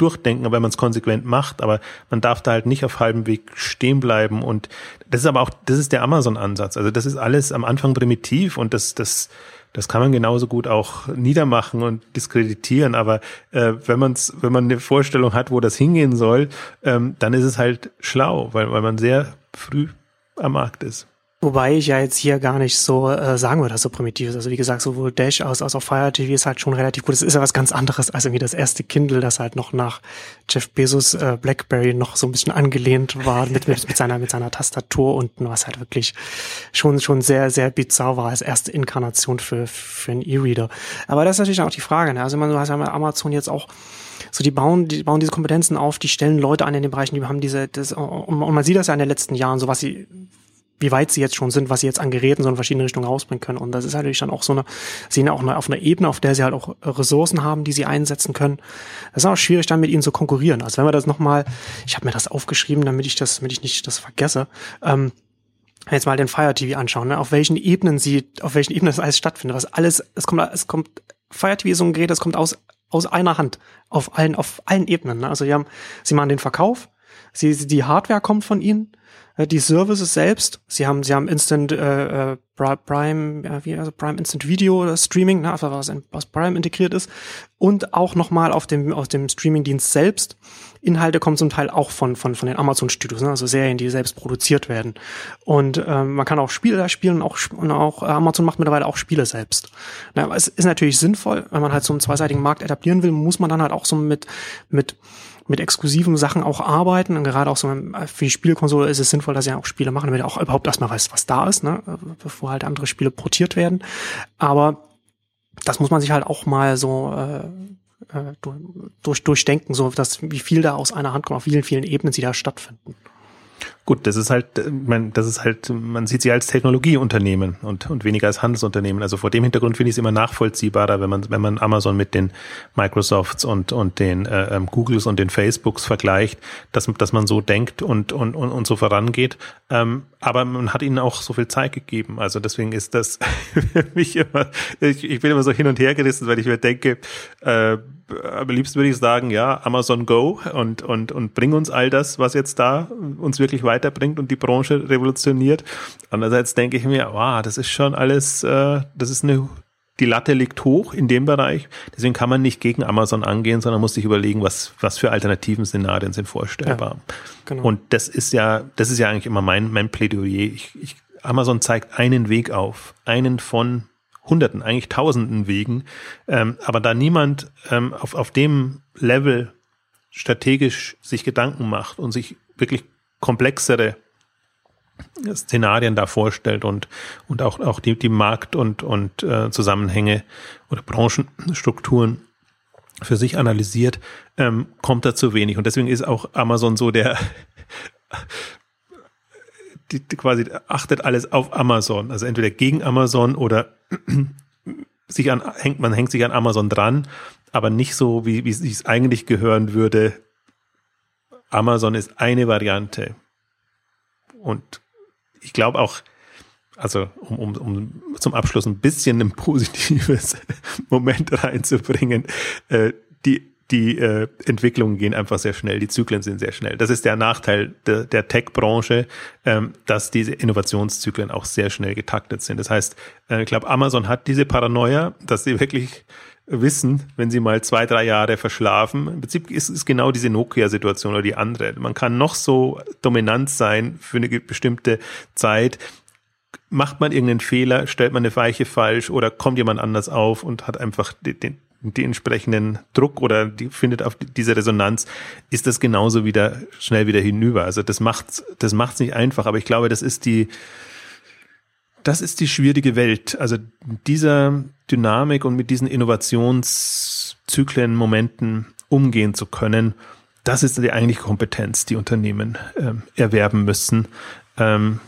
durchdenken, wenn man es konsequent macht, aber man darf da halt nicht auf halbem Weg stehen bleiben und das ist aber auch, das ist der Amazon-Ansatz. Also das ist alles am Anfang primitiv und das, das, das kann man genauso gut auch niedermachen und diskreditieren, aber äh, wenn man's, wenn man eine Vorstellung hat, wo das hingehen soll, ähm, dann ist es halt schlau, weil, weil man sehr früh am Markt ist. Wobei ich ja jetzt hier gar nicht so äh, sagen würde, dass so primitiv ist. Also wie gesagt, sowohl Dash als, als auch Fire TV ist halt schon relativ gut. Es ist ja was ganz anderes als irgendwie das erste Kindle, das halt noch nach Jeff Bezos äh, Blackberry noch so ein bisschen angelehnt war <laughs> mit, mit, mit seiner mit seiner Tastatur unten, was halt wirklich schon schon sehr sehr bizarr war als erste Inkarnation für für einen E-Reader. Aber das ist natürlich auch die Frage. Ne? Also man, du hast ja bei Amazon jetzt auch so die bauen, die bauen diese Kompetenzen auf, die stellen Leute an in den Bereichen, die haben diese, das, und man sieht das ja in den letzten Jahren, so was sie wie weit sie jetzt schon sind, was sie jetzt an Geräten so in verschiedene Richtungen rausbringen können. Und das ist natürlich dann auch so eine, sie sind auch auf einer Ebene, auf der sie halt auch Ressourcen haben, die sie einsetzen können. Das ist auch schwierig, dann mit ihnen zu konkurrieren. Also wenn wir das nochmal, ich habe mir das aufgeschrieben, damit ich das, damit ich nicht das vergesse, ähm, jetzt mal den Fire TV anschauen, ne, auf welchen Ebenen sie, auf welchen Ebenen das alles stattfindet, was alles, es kommt, es kommt, Fire TV ist so ein Gerät, das kommt aus, aus einer Hand, auf allen, auf allen Ebenen. Ne? Also sie haben, sie machen den Verkauf, sie, die Hardware kommt von ihnen, äh, die Services selbst. Sie haben, sie haben Instant äh, äh Prime, ja, wie also Prime Instant Video Streaming, ne, einfach was, in, was Prime integriert ist, und auch nochmal auf dem auf dem Streamingdienst selbst. Inhalte kommen zum Teil auch von von von den Amazon Studios, ne, also Serien, die selbst produziert werden. Und ähm, man kann auch Spiele da spielen und auch und auch äh, Amazon macht mittlerweile auch Spiele selbst. Na, es ist natürlich sinnvoll, wenn man halt so einen zweiseitigen Markt etablieren will, muss man dann halt auch so mit mit mit exklusiven Sachen auch arbeiten. Und gerade auch so für die Spielkonsole ist es sinnvoll, dass sie auch Spiele machen, damit er auch überhaupt erstmal weiß, was da ist, ne? bevor halt andere Spiele portiert werden. Aber das muss man sich halt auch mal so äh, äh durch, durchdenken, so dass wie viel da aus einer Hand kommt, auf vielen, vielen Ebenen sie da stattfinden. Gut, das ist halt, man, das ist halt, man sieht sie als Technologieunternehmen und, und weniger als Handelsunternehmen. Also vor dem Hintergrund finde ich es immer nachvollziehbarer, wenn man, wenn man Amazon mit den Microsofts und, und den äh, ähm, Googles und den Facebooks vergleicht, dass, dass man so denkt und, und, und, und so vorangeht. Ähm, aber man hat ihnen auch so viel Zeit gegeben. Also deswegen ist das <laughs> für mich immer, ich, ich bin immer so hin und her gerissen, weil ich mir denke, äh, am liebsten würde ich sagen, ja, Amazon Go und, und, und bring uns all das, was jetzt da uns wirklich weiterbringt und die Branche revolutioniert. Andererseits denke ich mir, wow, das ist schon alles, äh, das ist eine, die Latte liegt hoch in dem Bereich. Deswegen kann man nicht gegen Amazon angehen, sondern muss sich überlegen, was, was für alternativen Szenarien sind vorstellbar. Ja, genau. Und das ist ja, das ist ja eigentlich immer mein, mein Plädoyer. Ich, ich, Amazon zeigt einen Weg auf, einen von Hunderten, eigentlich Tausenden Wegen. Ähm, aber da niemand ähm, auf, auf dem Level strategisch sich Gedanken macht und sich wirklich komplexere Szenarien da vorstellt und, und auch, auch die, die Markt- und, und äh, Zusammenhänge oder Branchenstrukturen für sich analysiert, ähm, kommt da zu wenig. Und deswegen ist auch Amazon so der <laughs> die, die quasi achtet alles auf Amazon, also entweder gegen Amazon oder sich an, hängt, man hängt sich an Amazon dran, aber nicht so, wie, wie es eigentlich gehören würde. Amazon ist eine Variante. Und ich glaube auch, also um, um, um zum Abschluss ein bisschen ein positives <laughs> Moment reinzubringen, äh, die die äh, Entwicklungen gehen einfach sehr schnell, die Zyklen sind sehr schnell. Das ist der Nachteil de, der Tech-Branche, ähm, dass diese Innovationszyklen auch sehr schnell getaktet sind. Das heißt, äh, ich glaube, Amazon hat diese Paranoia, dass sie wirklich wissen, wenn sie mal zwei, drei Jahre verschlafen. Im Prinzip ist es genau diese Nokia-Situation oder die andere. Man kann noch so dominant sein für eine bestimmte Zeit. Macht man irgendeinen Fehler, stellt man eine Weiche falsch oder kommt jemand anders auf und hat einfach den, die entsprechenden Druck oder die findet auf diese Resonanz, ist das genauso wieder schnell wieder hinüber. Also das macht das macht's nicht einfach, aber ich glaube, das ist die das ist die schwierige Welt. Also dieser Dynamik und mit diesen Innovations Zyklen, Momenten umgehen zu können. Das ist die eigentliche Kompetenz, die Unternehmen ähm, erwerben müssen. Ähm,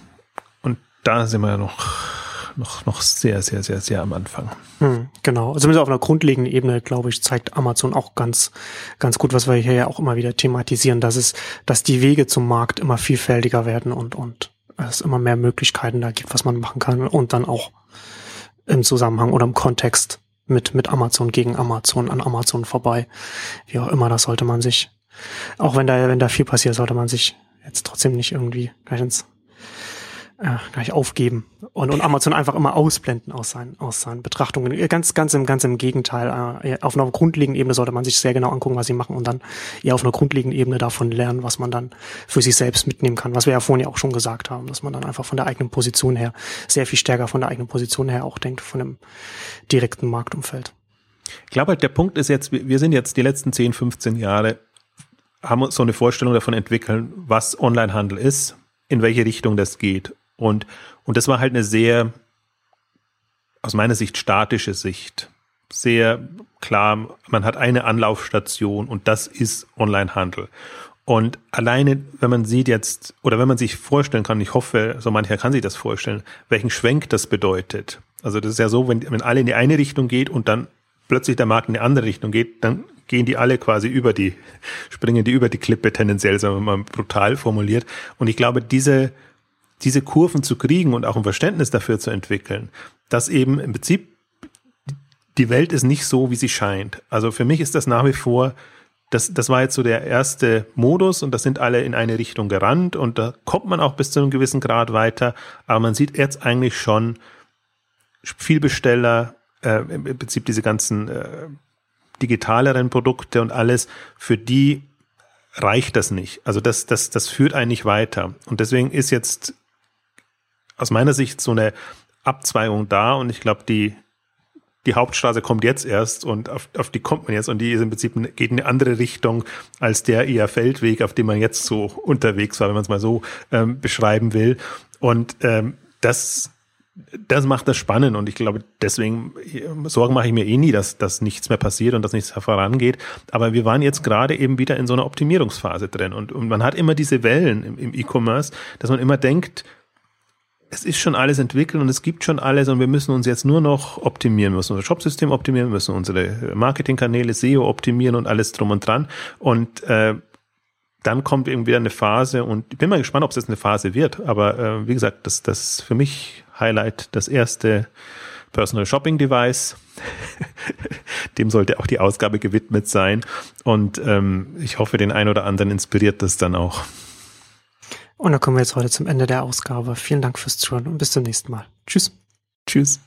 und da sind wir noch noch, noch sehr, sehr, sehr, sehr am Anfang. Hm, genau. Also auf einer grundlegenden Ebene, glaube ich, zeigt Amazon auch ganz, ganz gut, was wir hier ja auch immer wieder thematisieren, dass es, dass die Wege zum Markt immer vielfältiger werden und, und es immer mehr Möglichkeiten da gibt, was man machen kann und dann auch im Zusammenhang oder im Kontext mit, mit Amazon gegen Amazon, an Amazon vorbei. Wie auch immer, das sollte man sich, auch wenn da, wenn da viel passiert, sollte man sich jetzt trotzdem nicht irgendwie gleich ins äh, gleich aufgeben und, und Amazon einfach immer ausblenden aus seinen, aus seinen Betrachtungen. Ganz, ganz im, ganz im Gegenteil. Äh, auf einer grundlegenden Ebene sollte man sich sehr genau angucken, was sie machen und dann eher auf einer grundlegenden Ebene davon lernen, was man dann für sich selbst mitnehmen kann. Was wir ja vorhin ja auch schon gesagt haben, dass man dann einfach von der eigenen Position her sehr viel stärker von der eigenen Position her auch denkt, von dem direkten Marktumfeld. Ich glaube halt, der Punkt ist jetzt, wir sind jetzt die letzten 10, 15 Jahre, haben uns so eine Vorstellung davon entwickelt, was Onlinehandel ist, in welche Richtung das geht. Und, und das war halt eine sehr, aus meiner Sicht, statische Sicht. Sehr klar, man hat eine Anlaufstation und das ist Onlinehandel. Und alleine, wenn man sieht jetzt, oder wenn man sich vorstellen kann, ich hoffe, so mancher kann sich das vorstellen, welchen Schwenk das bedeutet. Also das ist ja so, wenn, wenn alle in die eine Richtung geht und dann plötzlich der Markt in die andere Richtung geht, dann gehen die alle quasi über die, springen die über die Klippe tendenziell, sagen wir mal brutal formuliert. Und ich glaube, diese, diese Kurven zu kriegen und auch ein Verständnis dafür zu entwickeln, dass eben im Prinzip die Welt ist nicht so, wie sie scheint. Also für mich ist das nach wie vor, das, das war jetzt so der erste Modus und da sind alle in eine Richtung gerannt und da kommt man auch bis zu einem gewissen Grad weiter, aber man sieht jetzt eigentlich schon viel Besteller, äh, im Prinzip diese ganzen äh, digitaleren Produkte und alles, für die reicht das nicht. Also das, das, das führt eigentlich weiter. Und deswegen ist jetzt aus meiner Sicht so eine Abzweigung da und ich glaube, die, die Hauptstraße kommt jetzt erst und auf, auf die kommt man jetzt und die ist im Prinzip geht in eine andere Richtung als der eher Feldweg, auf dem man jetzt so unterwegs war, wenn man es mal so ähm, beschreiben will. Und ähm, das das macht das spannend und ich glaube, deswegen Sorgen mache ich mir eh nie, dass, dass nichts mehr passiert und dass nichts vorangeht. Aber wir waren jetzt gerade eben wieder in so einer Optimierungsphase drin und, und man hat immer diese Wellen im, im E-Commerce, dass man immer denkt, es ist schon alles entwickelt und es gibt schon alles und wir müssen uns jetzt nur noch optimieren, wir müssen unser Shopsystem optimieren, wir müssen unsere Marketingkanäle, SEO optimieren und alles drum und dran. Und äh, dann kommt irgendwie eine Phase und ich bin mal gespannt, ob es jetzt eine Phase wird. Aber äh, wie gesagt, das, das für mich Highlight das erste Personal Shopping Device. <laughs> Dem sollte auch die Ausgabe gewidmet sein. Und ähm, ich hoffe, den einen oder anderen inspiriert das dann auch. Und dann kommen wir jetzt heute zum Ende der Ausgabe. Vielen Dank fürs Zuhören und bis zum nächsten Mal. Tschüss. Tschüss.